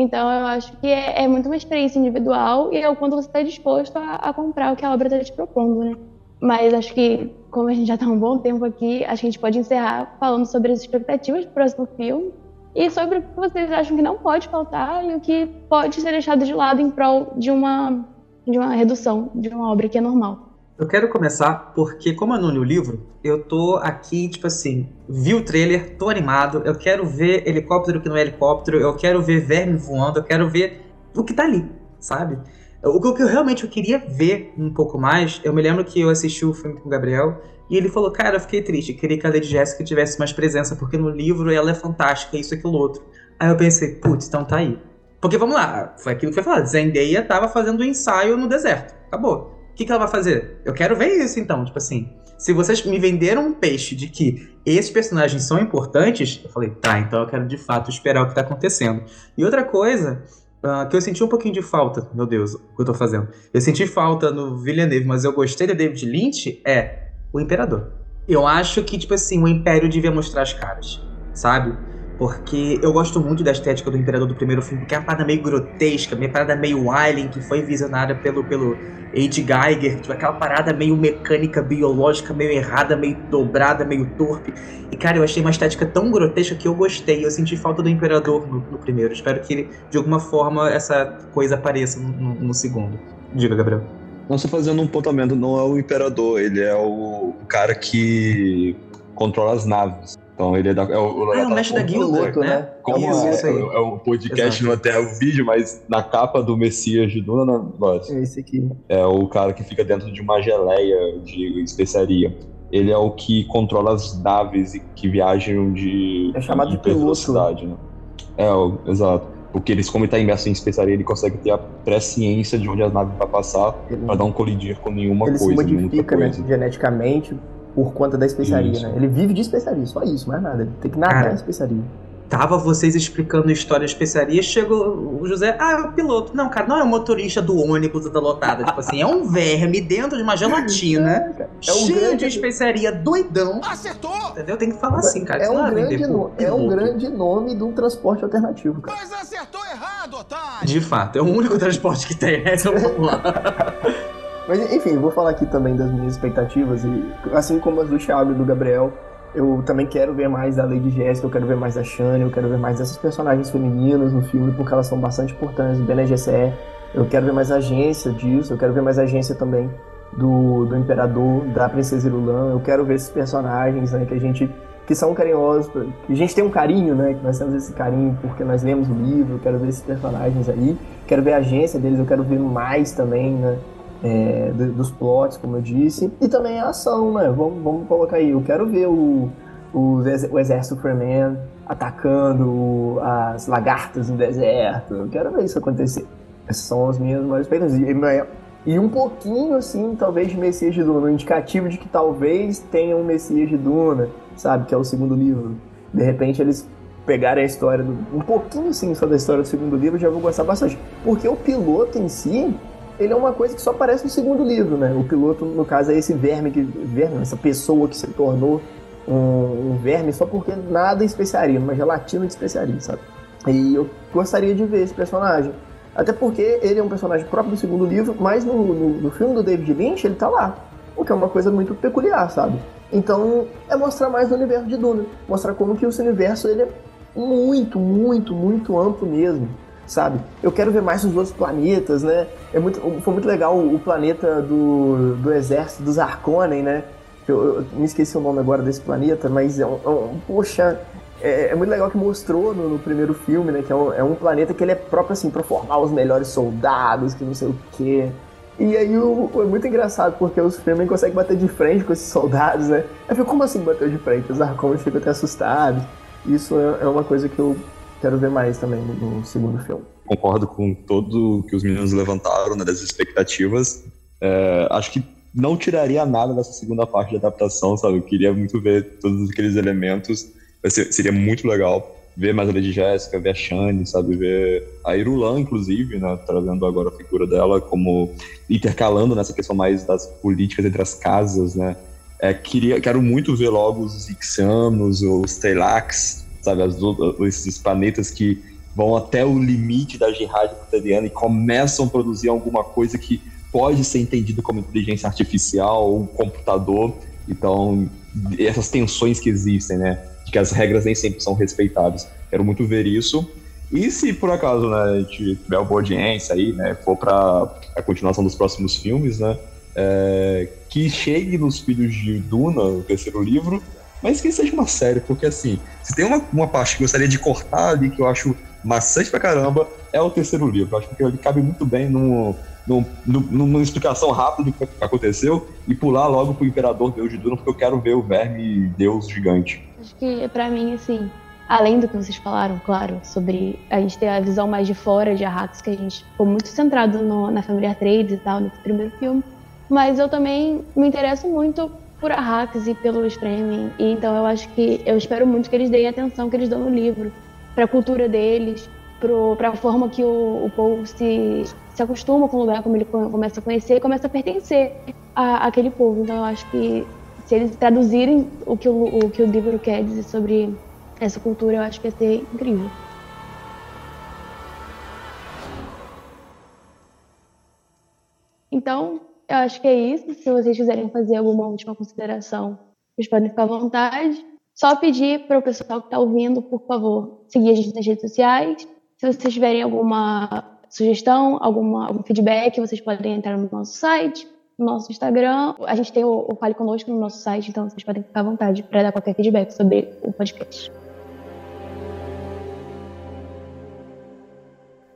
Então eu acho que é, é, muito uma experiência individual e é o quanto você está disposto a, a, comprar o que a obra está te propondo, né? Mas acho que, como a gente já está um bom tempo aqui, acho que a gente pode encerrar falando sobre as expectativas do próximo filme e sobre o que vocês acham que não pode faltar e o que pode ser deixado de lado em prol de uma, de uma redução de uma obra que é normal. Eu quero começar porque, como eu não li o livro, eu tô aqui, tipo assim, vi o trailer, tô animado, eu quero ver helicóptero que não é helicóptero, eu quero ver verme voando, eu quero ver o que tá ali, sabe? O que eu realmente eu queria ver um pouco mais, eu me lembro que eu assisti o filme com o Gabriel e ele falou, cara, eu fiquei triste, queria que a Lady Jessica tivesse mais presença, porque no livro ela é fantástica, isso, aquilo, outro. Aí eu pensei, putz, então tá aí. Porque vamos lá, foi aquilo que foi falado, Zendaya tava fazendo um ensaio no deserto, acabou que, que ela vai fazer? Eu quero ver isso então, tipo assim. Se vocês me venderam um peixe de que esses personagens são importantes, eu falei, tá, então eu quero de fato esperar o que tá acontecendo. E outra coisa uh, que eu senti um pouquinho de falta, meu Deus, o que eu tô fazendo? Eu senti falta no Villeneuve, mas eu gostei da David Lynch, é o Imperador. Eu acho que, tipo assim, o Império devia mostrar as caras, sabe? Porque eu gosto muito da estética do Imperador do primeiro filme, porque é uma parada meio grotesca, uma parada meio Alien, que foi visionada pelo, pelo H. Geiger, tipo, aquela parada meio mecânica, biológica, meio errada, meio dobrada, meio torpe. E, cara, eu achei uma estética tão grotesca que eu gostei. Eu senti falta do Imperador no, no primeiro. Espero que, de alguma forma, essa coisa apareça no, no segundo. Diga, Gabriel. Não, só fazendo um pontamento, não é o Imperador, ele é o cara que controla as naves. Então ele é, da, é o, ah, é o mestre da guilda, né? né? Como isso, é, isso é, é, o podcast, Exato. não até o vídeo, mas na capa do Messias de Duna, nossa, é esse aqui. É o cara que fica dentro de uma geleia de especiaria. Ele é o que controla as naves que viajam de. É chamado de, piloto. Né? É, o, exato. Porque eles, como ele está imerso em especiaria, ele consegue ter a presciência de onde as naves vai passar para não colidir com nenhuma ele coisa. Ele se modifica, né, geneticamente por conta da especiaria, isso. né? Ele vive de especiaria, só isso, mais nada. Ele tem que nadar Cara, em especiaria. Tava vocês explicando história de especiaria, chegou o José, ah, é o piloto. Não, cara, não é o motorista do ônibus da lotada. tipo assim, é um verme dentro de uma gelatina, é, é um cheio grande... de especiaria, doidão. Acertou! Entendeu? Tem que falar assim, cara. É um, grande no... é um grande nome de um transporte alternativo, cara. Mas acertou errado, otário! De fato, é o único transporte que tem, né? Então vamos lá. Mas enfim, vou falar aqui também das minhas expectativas e assim como as do Thiago e do Gabriel, eu também quero ver mais da Lady Jessica, eu quero ver mais da Shane, eu quero ver mais dessas personagens femininas no filme porque elas são bastante importantes, Bene Gesserit. Eu quero ver mais agência disso, eu quero ver mais agência também do, do Imperador, da Princesa Irulan. Eu quero ver esses personagens, né, que a gente que são carinhosos, que a gente tem um carinho, né, que nós temos esse carinho porque nós lemos o livro. Eu quero ver esses personagens aí, quero ver a agência deles, eu quero ver mais também, né? É, dos plots, como eu disse, e também a ação, né? Vamos, vamos colocar aí. Eu quero ver o, o, o exército Superman atacando as lagartas no deserto. Eu quero ver isso acontecer. Essas são as minhas maiores expectativas. E um pouquinho, assim, talvez de Messias de Duna, um indicativo de que talvez tenha um Messias de Duna, sabe? Que é o segundo livro. De repente eles pegarem a história, do, um pouquinho, sim, só da história do segundo livro, já vou gostar bastante. Porque o piloto em si, ele é uma coisa que só aparece no segundo livro, né? O piloto, no caso, é esse verme, que, verme essa pessoa que se tornou um, um verme só porque nada especiaria, uma gelatina de especiaria, sabe? E eu gostaria de ver esse personagem. Até porque ele é um personagem próprio do segundo livro, mas no, no, no filme do David Lynch ele tá lá. O que é uma coisa muito peculiar, sabe? Então, é mostrar mais do universo de Duna. Mostrar como que esse universo ele é muito, muito, muito amplo mesmo sabe? Eu quero ver mais os outros planetas, né? É muito, foi muito legal o, planeta do, do exército dos Harkonnen, né? Eu, eu, me esqueci o nome agora desse planeta, mas é um, é um poxa, é, é, muito legal que mostrou no, no primeiro filme, né? Que é um, é um, planeta que ele é próprio assim para formar os melhores soldados, que não sei o quê. E aí o, é muito engraçado porque os Fremen conseguem bater de frente com esses soldados, né? Eu fico, como assim bater de frente? Os Harkonnen ficam até assustados. Isso é, é uma coisa que eu quero ver mais também no, segundo filme. Concordo com tudo que os meninos levantaram, né, das expectativas. É, acho que não tiraria nada dessa segunda parte da adaptação, sabe? Eu queria muito ver todos aqueles elementos. Ser, seria muito legal ver mais a Lady Jéssica, ver a Shane, sabe? Ver a Irulan, inclusive, né? Trazendo agora a figura dela como intercalando nessa questão mais das políticas entre as casas, né? É, queria, quero muito ver logo os Ixianos, os Teilax, sabe? As, esses planetas que vão até o limite da jihad cotidiana e começam a produzir alguma coisa que pode ser entendido como inteligência artificial ou computador. Então, essas tensões que existem, né? de que as regras nem sempre são respeitadas. Quero muito ver isso. E se por acaso né, a gente tiver uma boa audiência aí, né, for para a continuação dos próximos filmes, né, é, que chegue nos Filhos de Duna, o terceiro livro, mas que seja uma série, porque assim, se tem uma, uma parte que eu gostaria de cortar ali, que eu acho maçante pra caramba, é o terceiro livro. Eu acho que ele cabe muito bem num, num, numa explicação rápida do que aconteceu e pular logo pro Imperador Deus de Duna, porque eu quero ver o verme Deus gigante. Acho que para mim, assim, além do que vocês falaram, claro, sobre a gente ter a visão mais de fora de Arrakis, que a gente ficou muito centrado no, na família Trades e tal, nesse primeiro filme, mas eu também me interesso muito por Arrakis e pelo Streaming, e então eu acho que, eu espero muito que eles deem atenção que eles dão no livro, para a cultura deles, para a forma que o, o Paul se, se acostuma com o lugar, como ele começa a conhecer, começa a pertencer a, àquele povo. Então eu acho que se eles traduzirem o que o, o que o livro quer dizer sobre essa cultura, eu acho que ia ser incrível. Então, eu acho que é isso. Se vocês quiserem fazer alguma última consideração, vocês podem ficar à vontade. Só pedir para o pessoal que está ouvindo, por favor, seguir a gente nas redes sociais. Se vocês tiverem alguma sugestão, alguma, algum feedback, vocês podem entrar no nosso site, no nosso Instagram. A gente tem o, o Fale Conosco no nosso site, então vocês podem ficar à vontade para dar qualquer feedback sobre o podcast.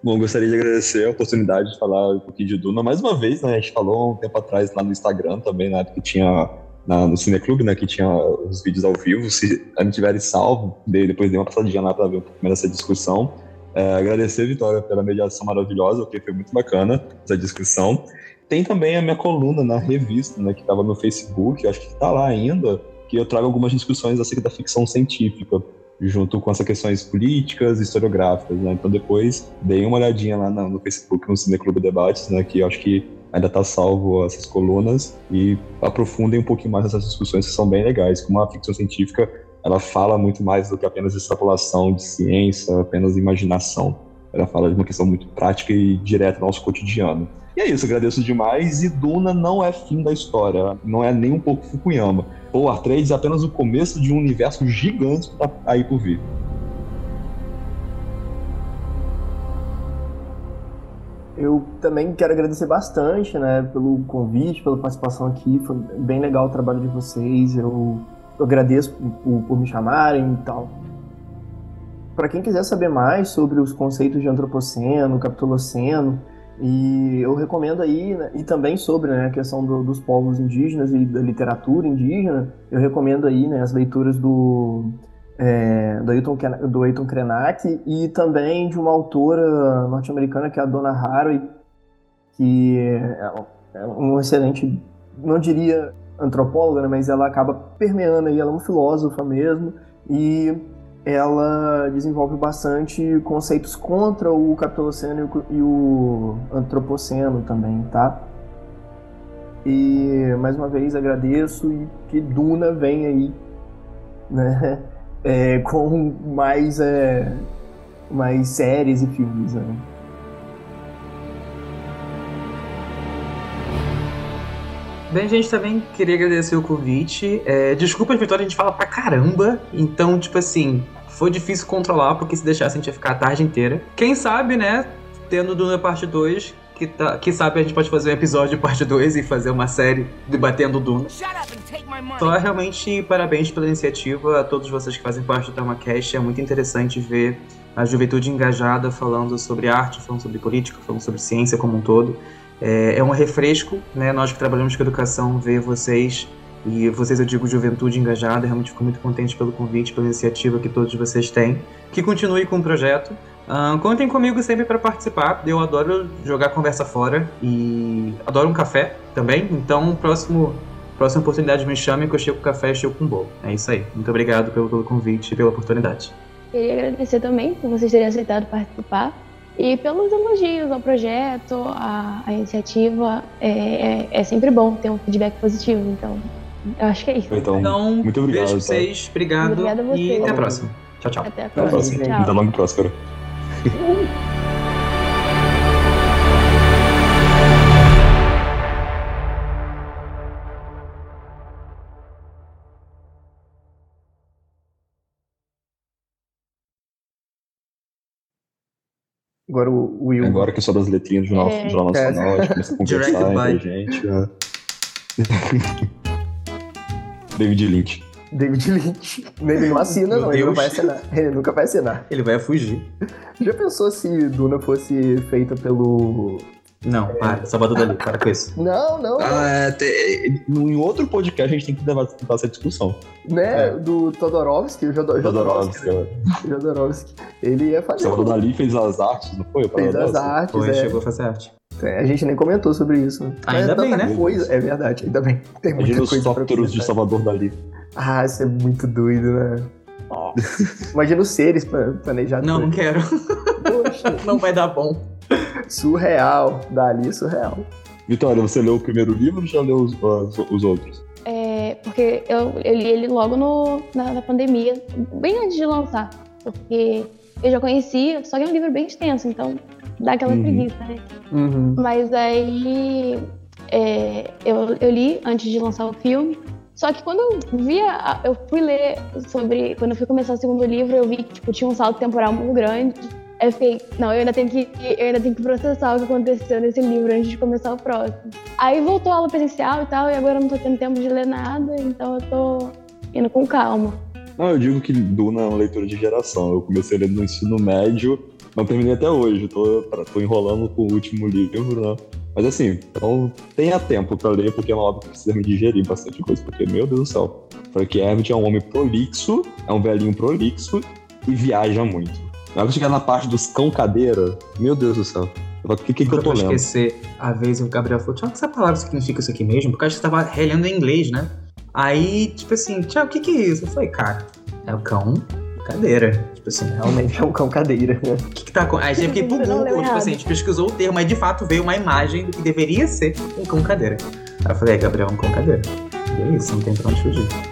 Bom, gostaria de agradecer a oportunidade de falar um pouquinho de Duna. Mais uma vez, né, a gente falou um tempo atrás lá no Instagram também, na época que tinha na, no Cineclube, né, que tinha os vídeos ao vivo. Se a gente tiver salvo, depois dei uma passadinha lá para ver um pouco dessa discussão. É, agradecer, Vitória, pela mediação maravilhosa, que foi muito bacana essa discussão. Tem também a minha coluna na revista, né, que estava no Facebook, acho que está lá ainda, que eu trago algumas discussões acerca da ficção científica junto com essas questões políticas e historiográficas, né? Então depois dei uma olhadinha lá no, Facebook, no Cineclube Debates, né? Que eu acho que ainda está salvo essas colunas e aprofundem um pouquinho mais essas discussões que são bem legais. Como a ficção científica, ela fala muito mais do que apenas extrapolação de ciência, apenas imaginação. Ela fala de uma questão muito prática e direta do nosso cotidiano. E é isso, agradeço demais. E Duna não é fim da história, não é nem um pouco Fukuyama. Ou Atreides é apenas o começo de um universo gigante que tá aí por vir. Eu também quero agradecer bastante, né, pelo convite, pela participação aqui. Foi bem legal o trabalho de vocês. Eu, eu agradeço por, por me chamarem e tal. Para quem quiser saber mais sobre os conceitos de antropoceno, capitoloceno, e eu recomendo aí, né, e também sobre né, a questão do, dos povos indígenas e da literatura indígena, eu recomendo aí né, as leituras do, é, do, Ailton, do Krenak e também de uma autora norte-americana que é a Donna Haraway, que é, é um excelente, não diria antropóloga, né, mas ela acaba permeando aí, ela é uma filósofa mesmo, e ela desenvolve bastante conceitos contra o capitoloceno e o antropoceno também, tá? E mais uma vez agradeço e que Duna vem aí, né? É, com mais, é, mais séries e filmes, né? Bem, gente, também queria agradecer o convite. É, desculpa, Vitória, a gente fala pra caramba. Então, tipo assim, foi difícil controlar, porque se deixasse a gente ia ficar a tarde inteira. Quem sabe, né, tendo Duna parte 2, que, tá, que sabe a gente pode fazer um episódio de parte 2 e fazer uma série debatendo Duna. Só realmente parabéns pela iniciativa a todos vocês que fazem parte do TamaCast. É muito interessante ver a juventude engajada falando sobre arte, falando sobre política, falando sobre ciência como um todo. É, é um refresco, né? Nós que trabalhamos com educação, ver vocês e vocês, eu digo, juventude engajada, realmente fico muito contente pelo convite, pela iniciativa que todos vocês têm. Que continue com o projeto. Uh, contem comigo sempre para participar. Eu adoro jogar conversa fora e adoro um café também. Então, próximo, próxima oportunidade me chame que eu chego com café e chego com bolo. É isso aí. Muito obrigado pelo, pelo convite e pela oportunidade. Queria agradecer também por vocês terem aceitado participar e pelos elogios ao projeto, à, à iniciativa. É, é, é sempre bom ter um feedback positivo. Então, eu acho que é isso. Então, então muito obrigado. Beijo pra vocês, obrigado. Obrigada a você. E até a próxima. Tchau, tchau. Até a próxima. Até a próxima. Tchau. Vida longa e Agora o Will. Agora que é só das letrinhas do Jornal, É. Jornal Nacional, É. a gente começa a conversar entre a by. gente. é. David Lynch. David Lynch. Ele não assina, não. Ele não vai assinar. Ele nunca vai assinar. Ele vai fugir. Já pensou se Duna fosse feita pelo. Não, para. Salvador Dali, para com isso. Não, não. Ah, é, te- em outro podcast a gente tem que levar essa discussão. Né? É. Do Todorovsky, o Jodor- Jodorowsky, Jodorowsky. né? Jodorowsky. Ele ia fazer. Salvador Dali fez as artes, não foi? Fez as artes. Foi, é. chegou a fazer arte. É, A gente nem comentou sobre isso. né? Ainda é bem, né? Coisa. É verdade, ainda bem. Tem muita Imagina os coisa pra softwares de. Salvador Dali. Ah, isso é muito doido, né? Imagina os seres planejados. Não, não quero. Poxa, Não vai dar bom. Surreal. Dali, surreal. Vitória, você leu o primeiro livro ou já leu os, os- os outros? É, porque eu, eu li ele logo no, na, na pandemia, bem antes de lançar. Porque eu já conhecia, só que é um livro bem extenso, então dá aquela Uhum. preguiça, né? Uhum. Mas aí é, eu, eu li antes de lançar o filme. Só que quando eu via, a- eu fui ler sobre. Quando eu fui começar o segundo livro, eu vi que tipo, tinha um salto temporal muito grande. Eu fiquei, não, eu ainda tenho que, eu ainda tenho que processar o que aconteceu nesse livro antes de começar o próximo. Aí voltou a aula presencial e tal, e agora eu não tô tendo tempo de ler nada, então eu tô indo com calma. Não, eu digo que Duna é uma leitura de geração. Eu comecei ler no ensino médio, não terminei até hoje. Tô, tô enrolando com o último livro, né? Mas assim, então tenha tempo pra ler, porque é uma obra que precisa me digerir bastante coisa. Porque, meu Deus do céu, Frank Herbert é um homem prolixo, é um velhinho prolixo e viaja muito. Na hora que chegar na parte dos cão cadeira, meu Deus do céu. O que, que, que eu tô lendo? esquecer a vez o Gabriel falou, Tiago, essa palavra significa isso aqui mesmo? Porque eu acho que você tava relendo em inglês, né? Aí, tipo assim, Tiago, o que que é isso? Eu falei, cara, é o cão cadeira. Tipo assim, realmente. É um cão cadeira. né? O que que tá acontecendo? Aí eu fiquei pro Google, tipo errado. assim, a gente pesquisou o termo, mas de fato veio uma imagem do que deveria ser um cão cadeira. Aí eu falei, é, Gabriel, é um cão cadeira. E é isso, não tem pra onde fugir.